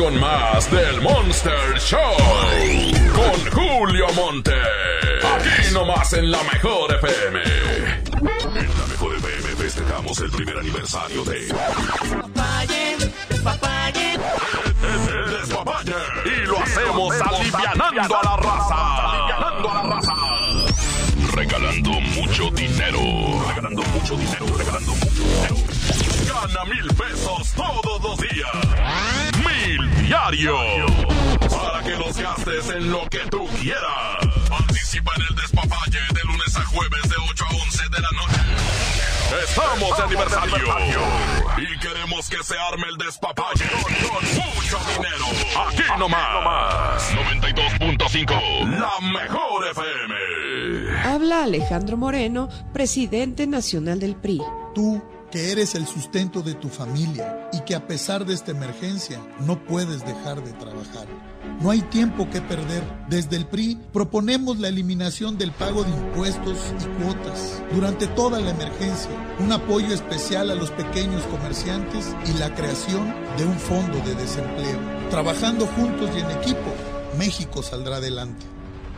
con más del Monster Show. Con Julio Monte. Aquí nomás en la mejor FM. En la mejor FM festejamos el primer aniversario de. Quieras. Participa en el despapalle de lunes a jueves de 8 a 11 de la noche. Estamos de aniversario. Y queremos que se arme el despapalle con mucho dinero. Aquí nomás. 92.5. La mejor FM. Habla Alejandro Moreno, presidente nacional del PRI. Tú, que eres el sustento de tu familia y que a pesar de esta emergencia no puedes dejar de trabajar. No hay tiempo que perder. Desde el PRI proponemos la eliminación del pago de impuestos y cuotas durante toda la emergencia, un apoyo especial a los pequeños comerciantes y la creación de un fondo de desempleo. Trabajando juntos y en equipo, México saldrá adelante.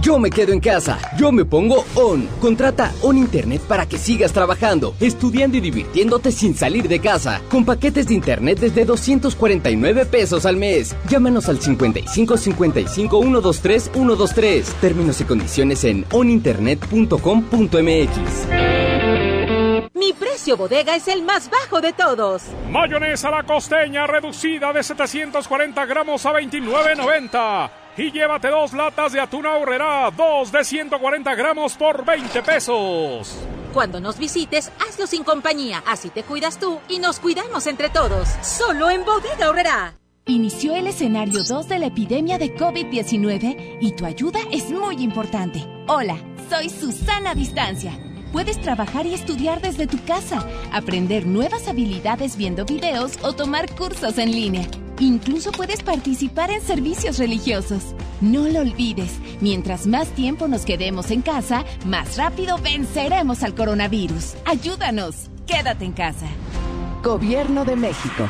Yo me quedo en casa, yo me pongo ON. Contrata ON Internet para que sigas trabajando, estudiando y divirtiéndote sin salir de casa. Con paquetes de Internet desde 249 pesos al mes. Llámanos al 55 55 123 123. Términos y condiciones en oninternet.com.mx. Mi precio bodega es el más bajo de todos. Mayonesa la costeña reducida de 740 gramos a 29.90. Y llévate dos latas de atún ahorrera, dos de 140 gramos por 20 pesos. Cuando nos visites, hazlo sin compañía. Así te cuidas tú y nos cuidamos entre todos. Solo en Bodega Ahorrera. Inició el escenario 2 de la epidemia de COVID-19 y tu ayuda es muy importante. Hola, soy Susana Distancia. Puedes trabajar y estudiar desde tu casa, aprender nuevas habilidades viendo videos o tomar cursos en línea. Incluso puedes participar en servicios religiosos. No lo olvides, mientras más tiempo nos quedemos en casa, más rápido venceremos al coronavirus. Ayúdanos, quédate en casa. Gobierno de México.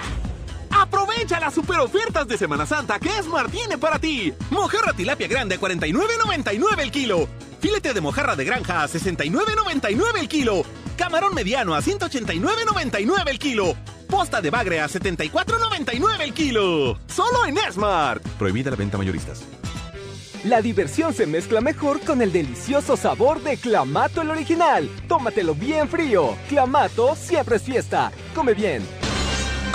Aprovecha las super ofertas de Semana Santa que Esmar tiene para ti. Mojarra tilapia grande a 49.99 el kilo. Filete de mojarra de granja a 69.99 el kilo. Camarón mediano a 189.99 el kilo. Posta de bagre a 74.99 el kilo. Solo en Smart. Prohibida la venta mayoristas. La diversión se mezcla mejor con el delicioso sabor de Clamato el original. Tómatelo bien frío. Clamato siempre es fiesta. Come bien.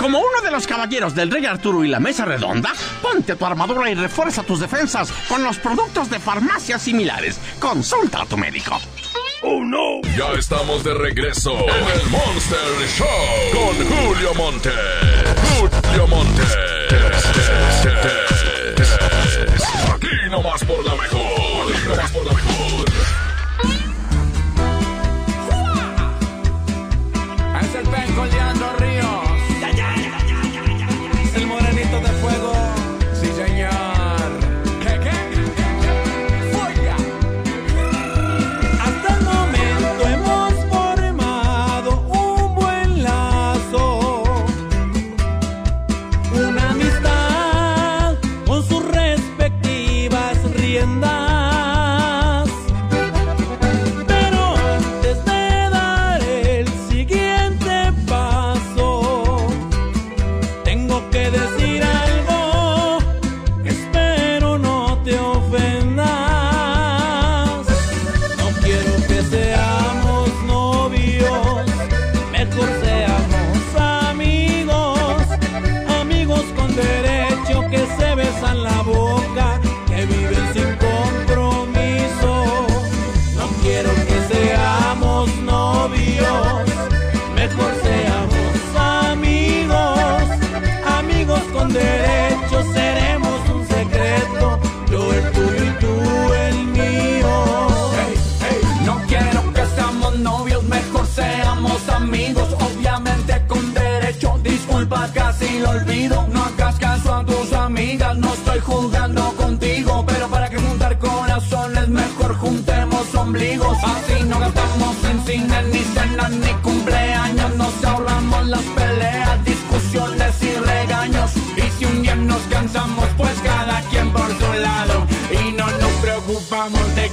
Como uno de los caballeros del Rey Arturo y la Mesa Redonda, ponte tu armadura y refuerza tus defensas con los productos de farmacias similares. Consulta a tu médico. ¡Oh, no! Ya estamos de regreso en el Monster Show con Julio Monte. Julio Monte. Aquí nomás por la mejor. Aquí nomás por la mejor.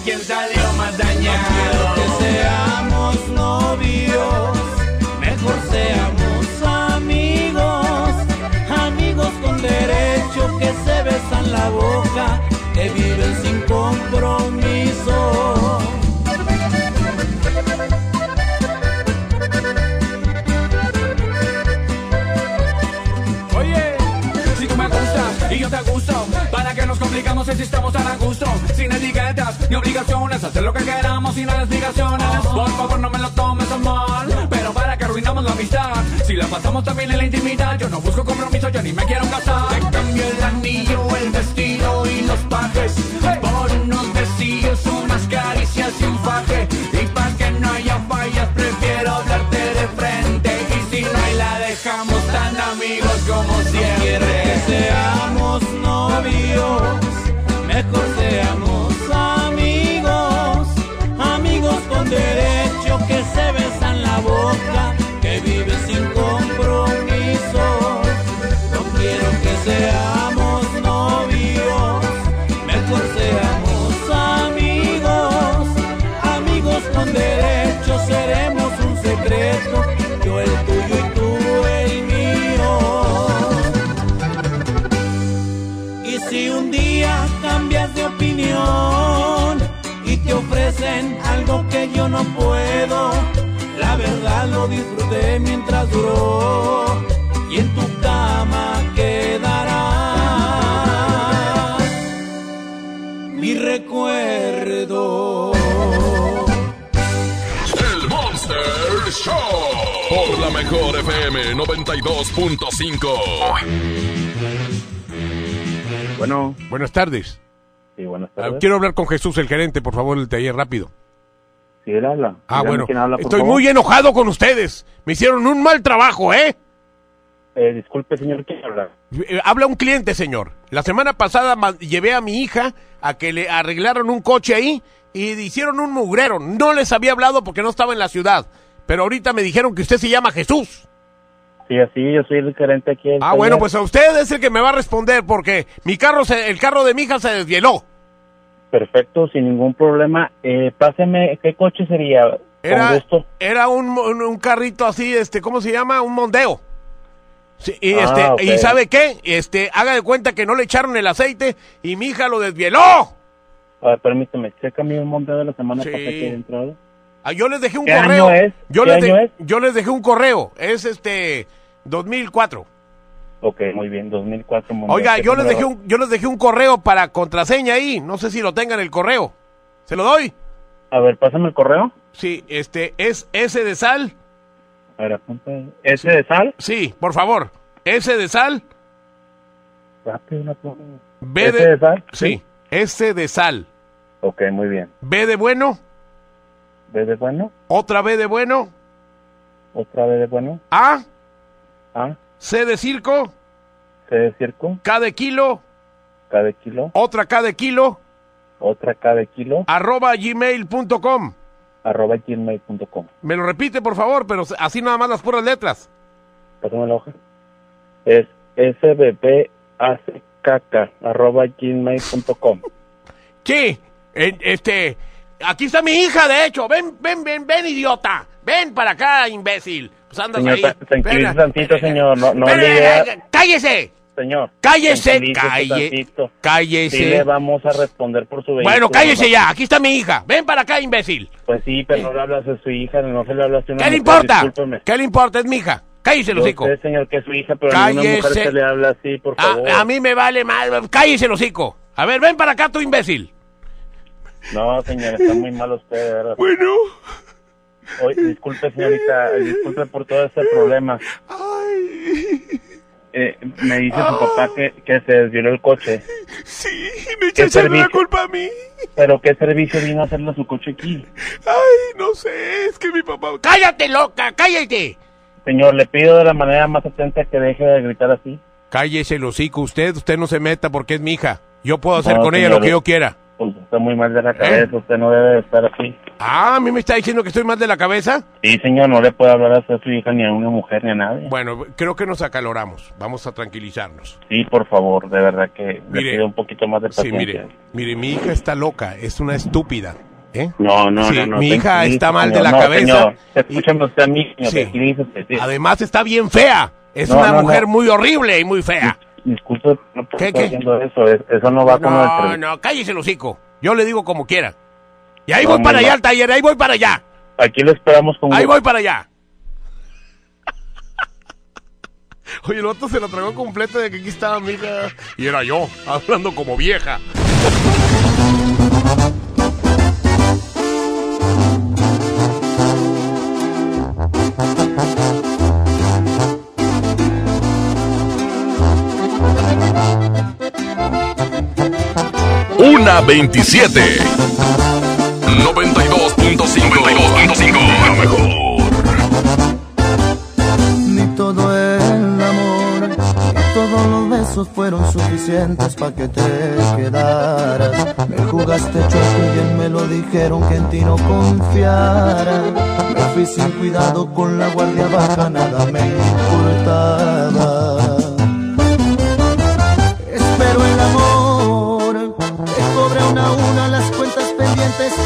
Quién salió más dañado. Hacer lo que queramos sin explicaciones. Por favor, no me lo tomes a mal, pero para que arruinamos la amistad. Si la pasamos también en la intimidad, yo no busco compromiso, yo ni me quiero casar. Te cambio el anillo, el vestido y los pajes por unos besillos, unas caricias y un faje. Yo no puedo, la verdad lo disfruté mientras duró y en tu cama quedará mi recuerdo. El Monster Show por la mejor FM 92.5. Bueno. Buenas tardes. Sí, buenas Ah, tardes. Quiero hablar con Jesús, el gerente, por favor, el taller rápido. Sí, él habla. Ah, bueno. habla, Estoy favor. muy enojado con ustedes. Me hicieron un mal trabajo, ¿eh? Eh, disculpe, señor, ¿quién habla? Eh, Habla un cliente, señor. La semana pasada llevé a mi hija a que le arreglaron un coche ahí y hicieron un mugrero. No les había hablado porque no estaba en la ciudad. Pero ahorita me dijeron que usted se llama Jesús. Sí, así, yo soy el gerente aquí. Ah, taller. bueno, pues a usted es el que me va a responder porque mi carro, se- el carro de mi hija se desvieló. Perfecto, sin ningún problema. Eh, páseme, ¿qué coche sería? Era, gusto. era un, un- un carrito así, este, ¿cómo se llama? Un mondeo. Sí, y Ah, este, y sabe qué, este, haga de cuenta que no le echaron el aceite y mi hija lo desvieló. A ver, permíteme, checa mi monteo de la semana Sí. que entrado. Ah, yo les dejé un ¿Qué correo. año es? Yo, ¿Qué les de- es? yo les dejé un correo. Es este 2004. Ok, muy bien, 2004. Monteo. Oiga, ¿Qué yo les dejé un yo les dejé un correo para contraseña ahí. No sé si lo tengan el correo. ¿Se lo doy? A ver, pásame el correo. Sí, este es S de sal. A ver, apunta. ¿S de sal? Sí, por favor. S de sal. B ¿S de sal? Sí, S de sal. Ok, muy bien. B de bueno. ¿B de bueno? Otra B de bueno. ¿Otra B de bueno? A. A. C de circo. ¿C de circo? K de kilo. ¿K de kilo? Otra K de kilo. ¿Otra K de kilo? Arroba gmail.com. Arroba gmail.com. Me lo repite, por favor, pero así nada más las puras letras. Pásame la hoja. Es sbbackk arroba gmail.com. Sí, este, aquí está mi hija, de hecho. Ven, ven, ven, ven, idiota. Ven para acá, imbécil. Pues andas Señor, ahí. tranquilice tantito, señor. No, no le ¡Cállese! Señor. Cállese, calle- cállese. Sí le vamos a responder por su vehículo. Bueno, cállese ya. Aquí está mi hija. Ven para acá, imbécil. Pues sí, pero no le hablas a su hija, no se le hablas a una ¿Qué le importa? discúlpeme. ¿Qué le importa? Es mi hija. Cállese, Yo hocico. sé, señor, que es su hija, pero a ninguna mujer Cállese. se le habla así, por favor. A, a mí me vale mal. Cállese, hocico. A ver, ven para acá, tú imbécil. No, señor, está muy mal usted, verdad. Bueno. Oye, disculpe, señorita, disculpe por todo este problema. Eh, me dice su papá que, que se desvió el coche. Sí, me ¿Qué echa echando la servicio? culpa a mí. ¿Pero qué servicio vino a hacerle a su coche aquí? Ay, no sé, es que mi papá... ¡Cállate, loca! ¡Cállate! Señor, le pido de la manera más atenta que deje de gritar así. Cállese el hocico usted, usted no se meta porque es mi hija. Yo puedo hacer No, con ella señor. lo que yo quiera. Pues está muy mal de la cabeza, usted no debe de estar así. Ah, ¿a mí me está diciendo que estoy mal de la cabeza? Sí, señor, no le puede hablar a su hija, ni a una mujer, ni a nadie. Bueno, creo que nos acaloramos. Vamos a tranquilizarnos. Sí, por favor, de verdad que Mire, le pido un poquito más de Sí, paciencia. mire, mire, mi hija está loca, es una estúpida. ¿eh? No, no, Sí, no, no. mi hija está mal de la cabeza. Señor, usted a mí, señor, Sí. sí. Además está bien fea. Es una mujer muy horrible y muy fea. Disculpe, no ¿Qué, estar qué? haciendo eso, es- eso no va con el No, no, cállese el hocico. Yo le digo como quiera. Y ahí No, voy para allá al taller, ahí voy para allá. Aquí lo esperamos con Ahí voy para allá. Oye, el otro se lo tragó completa de que aquí estaba mi hija. Y era yo, hablando como vieja. Una 27. 92.5. 92.5. La mejor. Ni todo el amor, ni todos los besos fueron suficientes para que te quedaras. Me jugaste chueco y bien me lo dijeron que en ti no confiara. Me fui sin cuidado con la guardia baja, nada me importaba.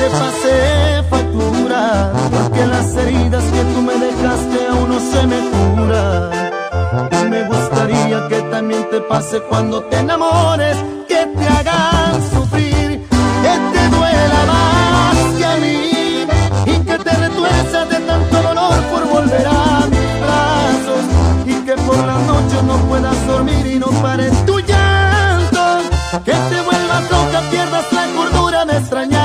Te pasé factura. Porque las heridas que tú me dejaste aún no se me curan. Me gustaría que también te pase cuando te enamores, que te hagan sufrir, que te duela más que a mí. Y que te retuerzas de tanto dolor por volver a mis brazos. Y que por las noches no puedas dormir y no pares tu llanto. Que te vuelvas loca, pierdas la cordura de extrañarme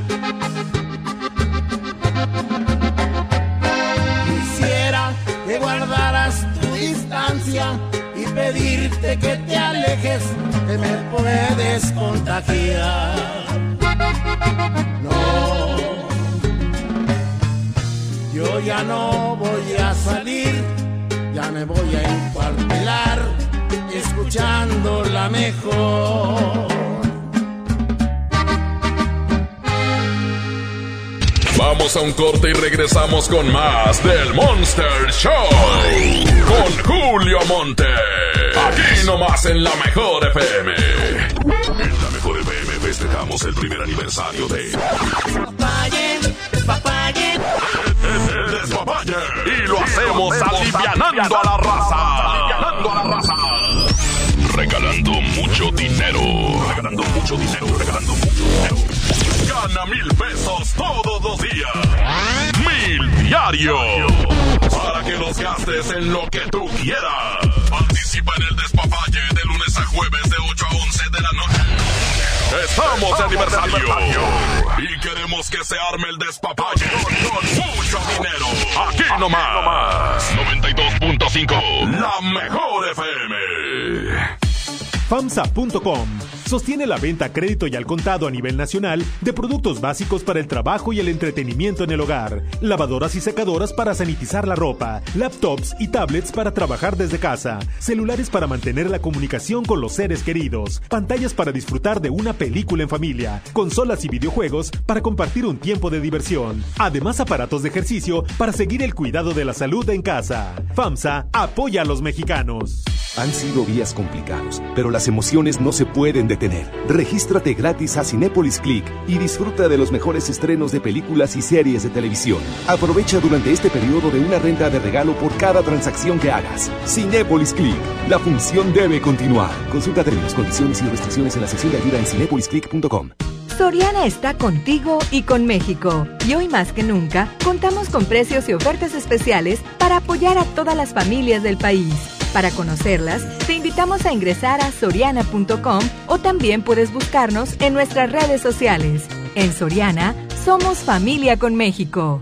No, yo ya no voy a salir, ya me voy a encuartelar, escuchando la mejor. Vamos a un corte y regresamos con más del Monster Show. Con Julio Monte. Aquí nomás en la mejor FM. Festejamos el primer aniversario de. Despapalle, despapalle. Despapalle. Y lo hacemos alivianando a la raza. Alivianando a la raza. Regalando mucho dinero. Regalando mucho dinero. Regalando mucho dinero. Gana mil pesos todos los días. Mil diario. Para que los gastes en lo que tú quieras. Estamos de aniversario. Y queremos que se arme el despapalle con mucho dinero. Aquí nomás. 92.5. La mejor FM. FAMSA.com. sostiene la venta a crédito y al contado a nivel nacional de productos básicos para el trabajo y el entretenimiento en el hogar, lavadoras y secadoras para sanitizar la ropa, laptops y tablets para trabajar desde casa, celulares para mantener la comunicación con los seres queridos, pantallas para disfrutar de una película en familia, consolas y videojuegos para compartir un tiempo de diversión, además aparatos de ejercicio para seguir el cuidado de la salud en casa. FAMSA apoya a los mexicanos. Han sido días complicados, pero las emociones no se pueden detener. Regístrate gratis a Cinépolis Click y disfruta de los mejores estrenos de películas y series de televisión. Aprovecha durante este periodo de una renta de regalo por cada transacción que hagas. Cinépolis Click. La función debe continuar. Consulta términos, condiciones y restricciones en la sección de ayuda en cinépolisclick.com. Soriana está contigo y con México. Y hoy más que nunca, contamos con precios y ofertas especiales para apoyar a todas las familias del país. Para conocerlas, te invitamos a ingresar a soriana.com o también puedes buscarnos en nuestras redes sociales. En Soriana, somos familia con México.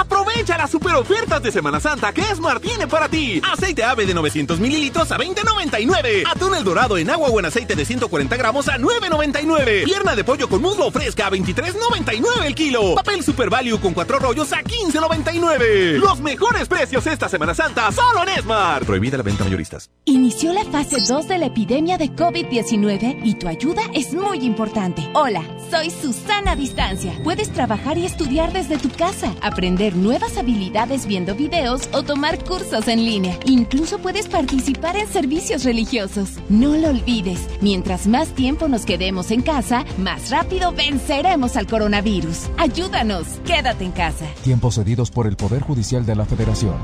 Aprovecha las super ofertas de Semana Santa que Esmar tiene para ti. Aceite ave de 900 mililitros a 20.99. Atún el dorado en agua o en aceite de 140 gramos a 9.99. Pierna de pollo con muslo fresca a 23.99 el kilo. Papel Super Value con cuatro rollos a 15.99. Los mejores precios esta Semana Santa solo en Esmar. Prohibida la venta mayoristas. Inició la fase 2 de la epidemia de COVID-19 y tu ayuda es muy importante. Hola, soy Susana Distancia. Puedes trabajar y estudiar desde tu casa, aprender nuevas habilidades viendo videos o tomar cursos en línea. Incluso puedes participar en servicios religiosos. No lo olvides, mientras más tiempo nos quedemos en casa, más rápido venceremos al coronavirus. Ayúdanos, quédate en casa. Tiempos cedidos por el Poder Judicial de la Federación.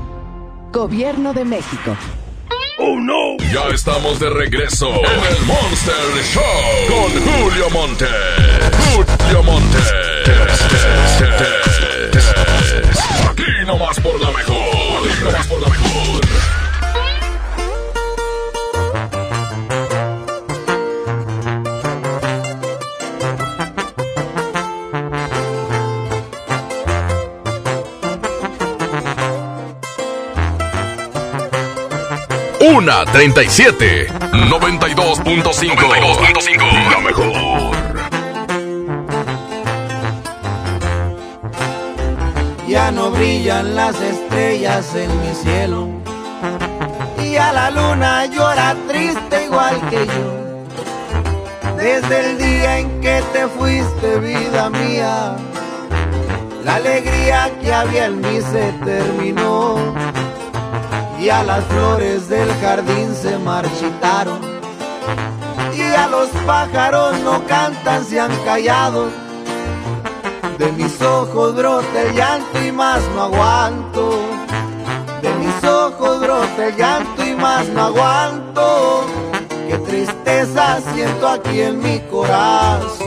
Gobierno de México. ¡Oh, no! Ya estamos de regreso en el Monster Show con Julio Monte. Julio Monte. 37 92.5 92.5 La mejor. Ya no brillan las estrellas en mi cielo. Y a la luna llora triste igual que yo. Desde el día en que te fuiste, vida mía, la alegría que había en mí se terminó. Y a las flores del jardín se marchitaron. Y a los pájaros no cantan, se han callado. De mis ojos brota el llanto y más no aguanto. De mis ojos brota el llanto y más no aguanto. Qué tristeza siento aquí en mi corazón.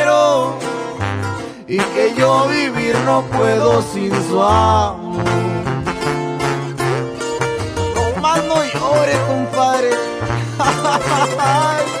Y que yo vivir no puedo sin su amor. No más no llore, compadre.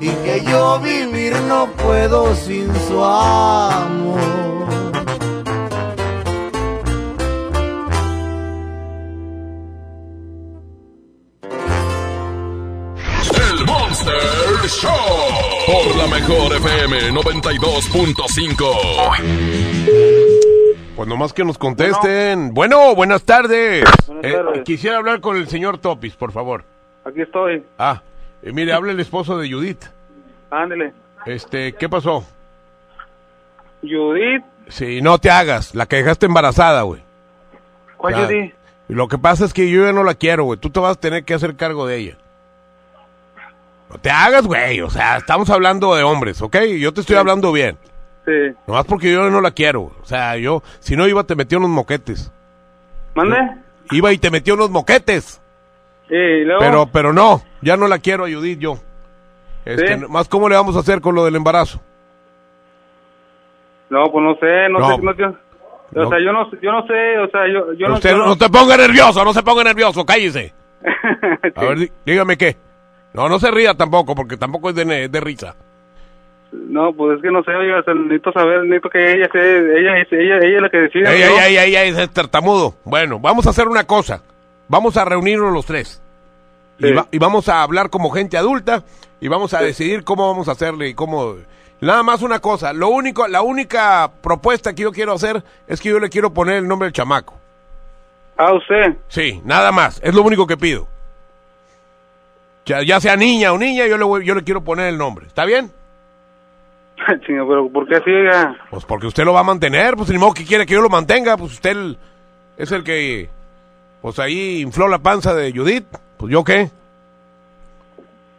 y que yo vivir no puedo sin su amor. El Monster Show. Por la mejor FM 92.5. Pues nomás que nos contesten. Bueno, buenas tardes. Buenas Eh, tardes. quisiera hablar con el señor Topis, por favor. Aquí estoy. Ah, eh, mire, habla el esposo de Judith. Ándele. Este, ¿qué pasó? Judith. Sí, no te hagas, la que dejaste embarazada, güey. ¿Cuál. Judith? Lo que pasa es que yo ya no la quiero, güey. Tú te vas a tener que hacer cargo de ella. No te hagas, güey. O sea, estamos hablando de hombres, ¿ok? Yo te estoy hablando bien. Sí. Nomás porque yo no la quiero. O sea, yo, si no iba, te metí unos moquetes. ¿Mande? Iba y te metí unos moquetes. Sí, luego. Pero, pero no, ya no la quiero a Judith yo. Este, Sí. Más, ¿cómo le vamos a hacer con lo del embarazo? No, pues no sé, no, No. sé. No, yo- o No. sea, yo no, yo no sé, o sea, yo, yo no Usted no, no te ponga nervioso, no se ponga nervioso, cállese. A ver, dí- dígame qué. No, no se ría tampoco, porque tampoco es de, de risa. No, pues es que no sé, oiga, o sea, necesito saber, necesito que ella se, ella, es- ella, ella es la que decide. Ey, ¿no? ey, ey, ese es tartamudo. Bueno, vamos a hacer una cosa. Vamos a reunirnos los tres. Y, va- y vamos a hablar como gente adulta y vamos a decidir cómo vamos a hacerle y cómo... Nada más una cosa, lo único, la única propuesta que yo quiero hacer es que yo le quiero poner el nombre del chamaco. Ah, usted. Sí, nada más, es lo único que pido. Ya, ya sea niña o niña, yo le, voy- yo le quiero poner el nombre. ¿Está bien? Chinga, pero ¿por qué así? Pues porque usted lo va a mantener, pues ni modo que quiere que yo lo mantenga, pues usted el- es el que, pues ahí infló la panza de Judith, pues yo qué,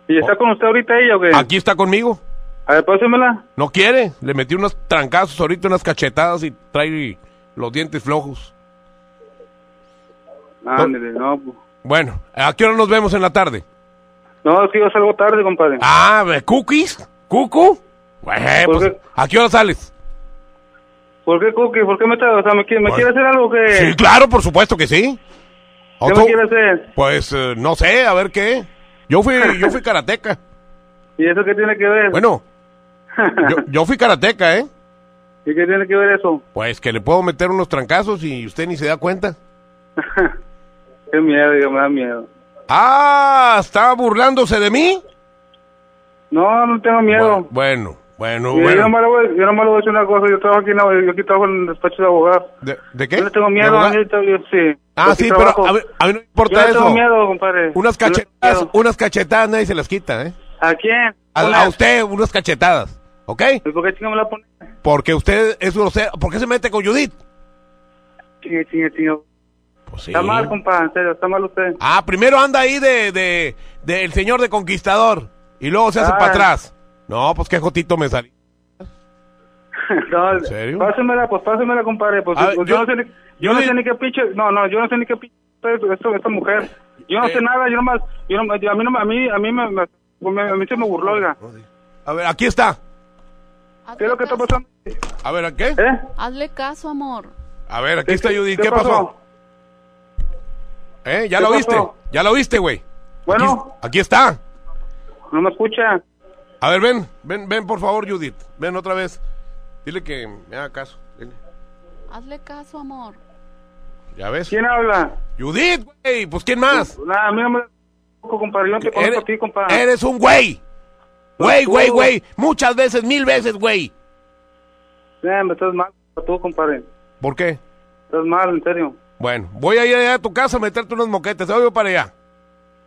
¿Y está con usted ahorita ella o qué? aquí está conmigo, A ver, pásemela. no quiere, le metí unos trancazos ahorita, unas cachetadas y trae los dientes flojos. Ándale, no, pues. Bueno, ¿a qué hora nos vemos en la tarde? No, es que yo salgo tarde, compadre. Ah, ¿de ¿cookies? ¿Cucu? Bueno, ¿Por pues, qué? ¿a qué hora sales? ¿Por qué, Cookie? ¿Por qué me, o sea, me, quiere, me Pues- quiere hacer algo que... Sí, claro, por supuesto que sí. ¿Qué me quiere hacer? Pues eh, no sé, a ver qué. Yo fui, yo fui karateca. ¿Y eso qué tiene que ver? Bueno, yo, yo fui karateca, ¿eh? ¿Y qué tiene que ver eso? Pues que le puedo meter unos trancazos y usted ni se da cuenta. Qué miedo, digo, me da miedo. Ah, ¿estaba burlándose de mí? No, no tengo miedo. Bueno, bueno, Y Yo, bueno. nomás le voy, yo nomás le voy a decir una cosa. Yo trabajo aquí, en la- yo aquí trabajo en el despacho de abogados. ¿De, de qué? Yo no tengo ¿De miedo, abogado? yo, yo- sí. Ah, Yo sí, trabajo. pero a mí, a mí no Yo importa eso. tengo miedo, compadre. Unas Yo cachetadas, unas cachetadas nadie se las quita, ¿eh? ¿A quién? A, usted unas cachetadas, ¿ok? ¿Y por qué chinga me la pone? Porque usted es grosero. ¿Por qué se mete con Judith? Chingue, chingue, chingue. Pues sí. Está mal, compadre, en serio, está mal usted. Ah, primero anda ahí de, de, de el señor de conquistador y luego se hace Ah. para atrás. No, pues qué jotito me salí. No, ¿En serio? Pásemela, pues pásemela, compadre. Pues, ver, pues yo- yo, no sé ni, yo no sé ni qué pinche. No, no, yo no sé ni qué pinche. Esto, esta mujer. Yo no Eh. sé nada, yo nomás. Yo no, yo- a mí, no, me- a mí, a mí, me, me- me- a mí se me burló, oiga. A ver, aquí está. ¿Qué es lo que está pasando? A ver, ¿a qué? ¿Eh? Hazle caso, amor. A ver, aquí está Judith. ¿Qué ¿Qué, pasó? pasó? ¿Eh? ¿Ya ¿Qué lo viste? pasó? ¿Ya lo viste, güey? Bueno, Aquí, aquí está. no me escucha. A ver, ven, ven, ven por favor, Judith. Ven otra vez. Dile que me haga caso. Dile. Hazle caso, amor. ¿Ya ves? ¿Quién habla? Judith, güey. Pues ¿quién más? Nada, a mí no me compadre, yo no te conozco Eres, a ti, compadre. eres un güey. Güey, tú. güey, güey. Muchas veces, mil veces, güey. Eh, me estás mal, tú, compadre. ¿Por qué? Estás mal, en serio. Bueno, voy a ir allá a tu casa a meterte unos moquetes. Te voy para allá.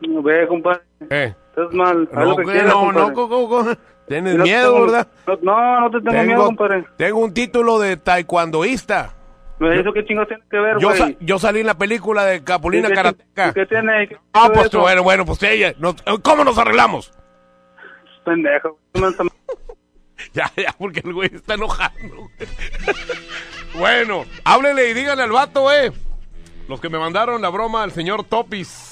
Ve, compadre. Eh. Estás mal. Haz No, lo que que quieras, no, no, Tienes no te miedo, tengo- ¿verdad? No, no te tengo, miedo, compadre. tengo un título de taekwondoísta. ¿Eso qué chingados tiene que ver, Yo, sa- yo salí en la película de Capulina ¿Y qué- Karateka. y ¿Qué tiene? ¿Qué Ah, pues eso? bueno, bueno, pues ella. ¿Cómo nos arreglamos? Pendejo. Ya, ya, porque el güey está enojando. bueno, háblele y díganle al vato, eh. Los que me mandaron la broma al señor Topis.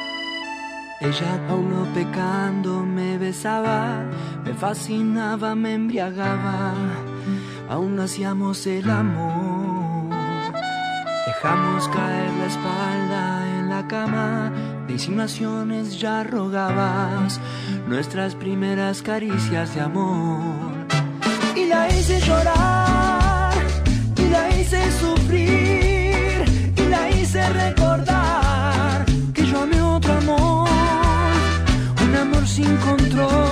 Ella no pecando me besaba, me fascinaba, me embriagaba, aún hacíamos el amor. Dejamos caer la espalda en la cama, de insinuaciones ya rogabas nuestras primeras caricias de amor. Y la hice llorar, amor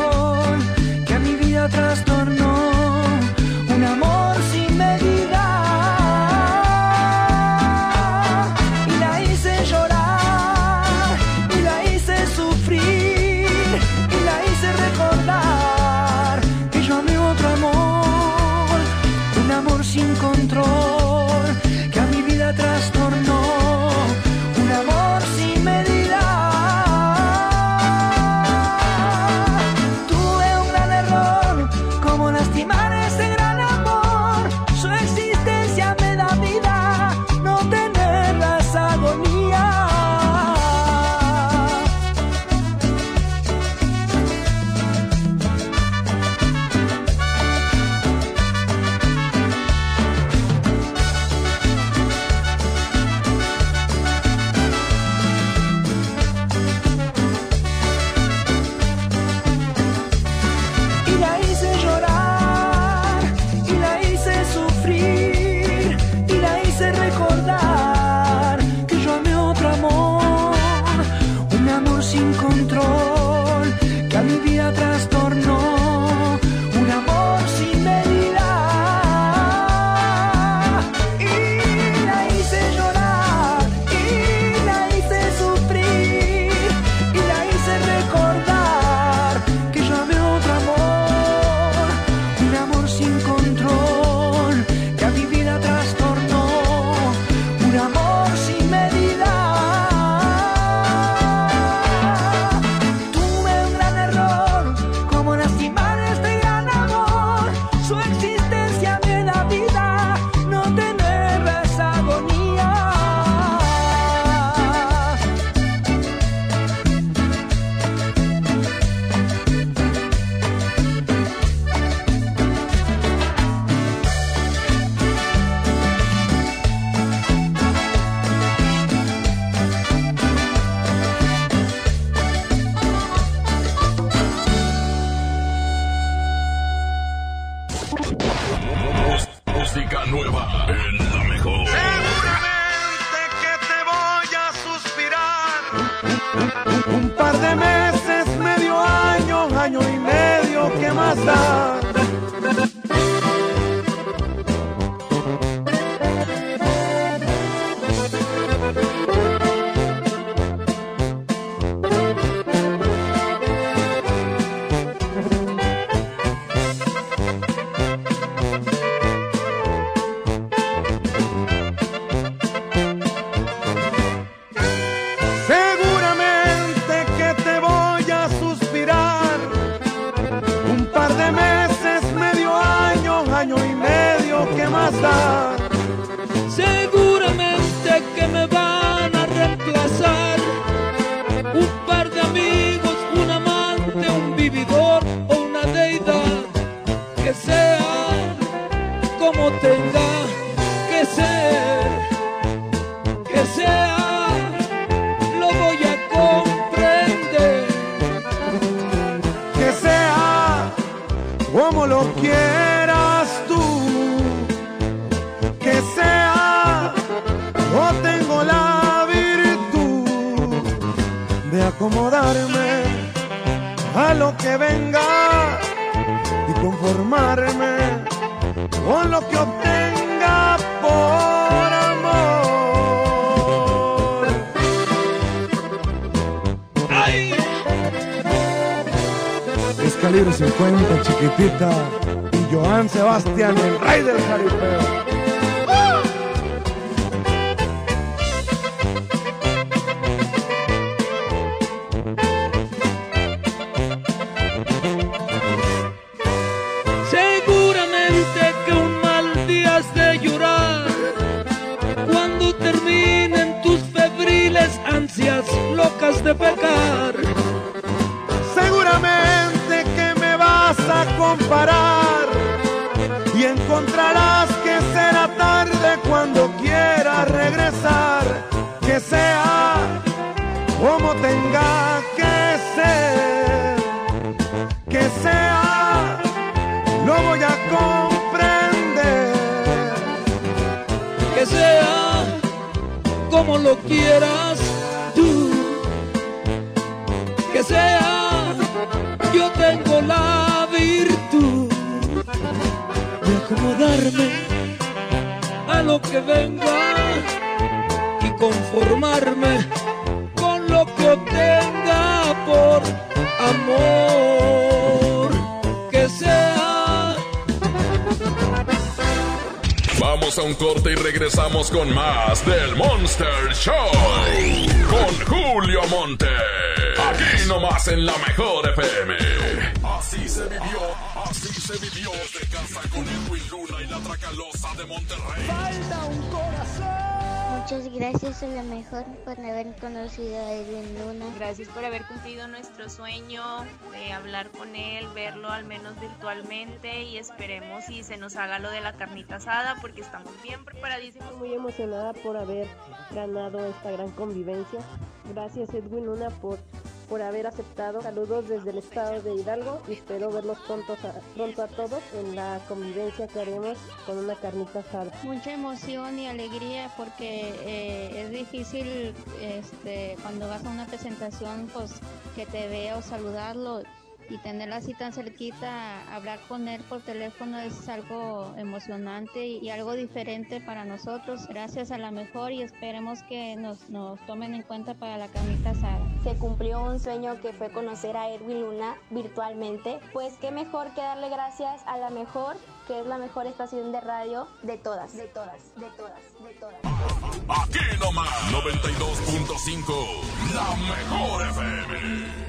Edwin Luna. Gracias por haber cumplido nuestro sueño de hablar con él, verlo al menos virtualmente y esperemos y se nos haga lo de la carnita asada porque estamos bien preparadísimos. Muy emocionada por haber ganado esta gran convivencia. Gracias Edwin Luna por, por haber aceptado. Saludos desde el estado de Hidalgo y espero verlos pronto a, pronto a todos en la convivencia que haremos con una carnita asada. mucha emoción y alegría porque eh, es difícil este, cuando vas a una presentación pues que te vea o saludarlo y tenerla así tan cerquita, hablar con él por teléfono es algo emocionante y, y algo diferente para nosotros. Gracias a la mejor y esperemos que nos, nos tomen en cuenta para la carnita asada. Se cumplió un sueño que fue conocer a Edwin Luna virtualmente. Pues qué mejor que darle gracias a la mejor, que es la mejor estación de radio de todas, de todas, de todas, de todas. Aquí nomás 92.5. La mejor FM.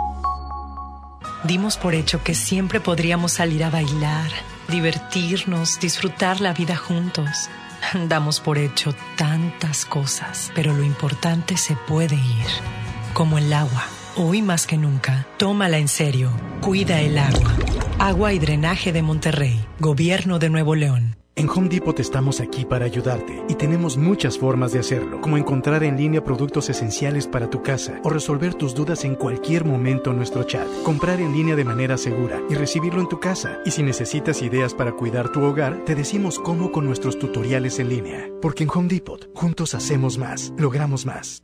Dimos por hecho que siempre podríamos salir a bailar, divertirnos, disfrutar la vida juntos. Damos por hecho tantas cosas, pero lo importante se puede ir, como el agua. Hoy más que nunca, tómala en serio. Cuida el agua. Agua y drenaje de Monterrey. Gobierno de Nuevo León. En Home Depot estamos aquí para ayudarte y tenemos muchas formas de hacerlo, como encontrar en línea productos esenciales para tu casa o resolver tus dudas en cualquier momento en nuestro chat, comprar en línea de manera segura y recibirlo en tu casa. Y si necesitas ideas para cuidar tu hogar, te decimos cómo con nuestros tutoriales en línea, porque en Home Depot juntos hacemos más, logramos más.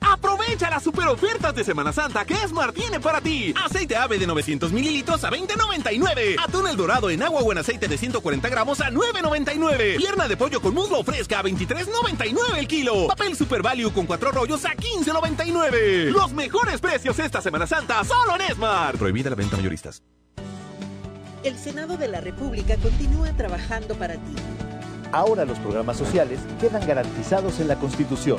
Aprovecha las super ofertas de Semana Santa que Esmar tiene para ti. Aceite ave de 900 mililitros a 20.99. Atún el dorado en agua o en aceite de 140 gramos a 9.99. Pierna de pollo con muslo fresca a 23.99 el kilo. Papel Super Value con cuatro rollos a 15.99. Los mejores precios esta Semana Santa solo en Esmar. Prohibida la venta mayoristas. El Senado de la República continúa trabajando para ti. Ahora los programas sociales quedan garantizados en la Constitución.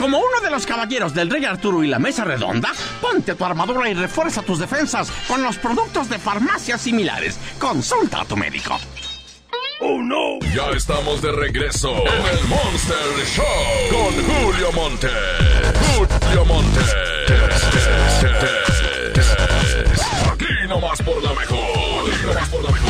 Como uno de los caballeros del Rey Arturo y la Mesa Redonda, ponte tu armadura y refuerza tus defensas con los productos de farmacias similares. Consulta a tu médico. ¡Oh, no! Ya estamos de regreso en el Monster Show con Julio Monte. Julio Monte. Aquí nomás por la mejor. Aquí nomás por la mejor.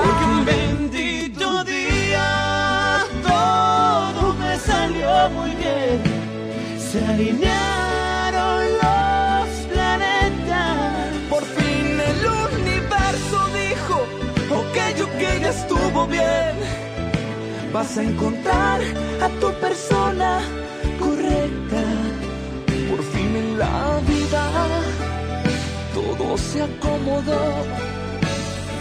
Porque un bendito día todo me salió muy bien. Se alinearon los planetas. Por fin el universo dijo, ok, ok, ya estuvo bien. Vas a encontrar a tu persona correcta. Por fin en la vida todo se acomodó,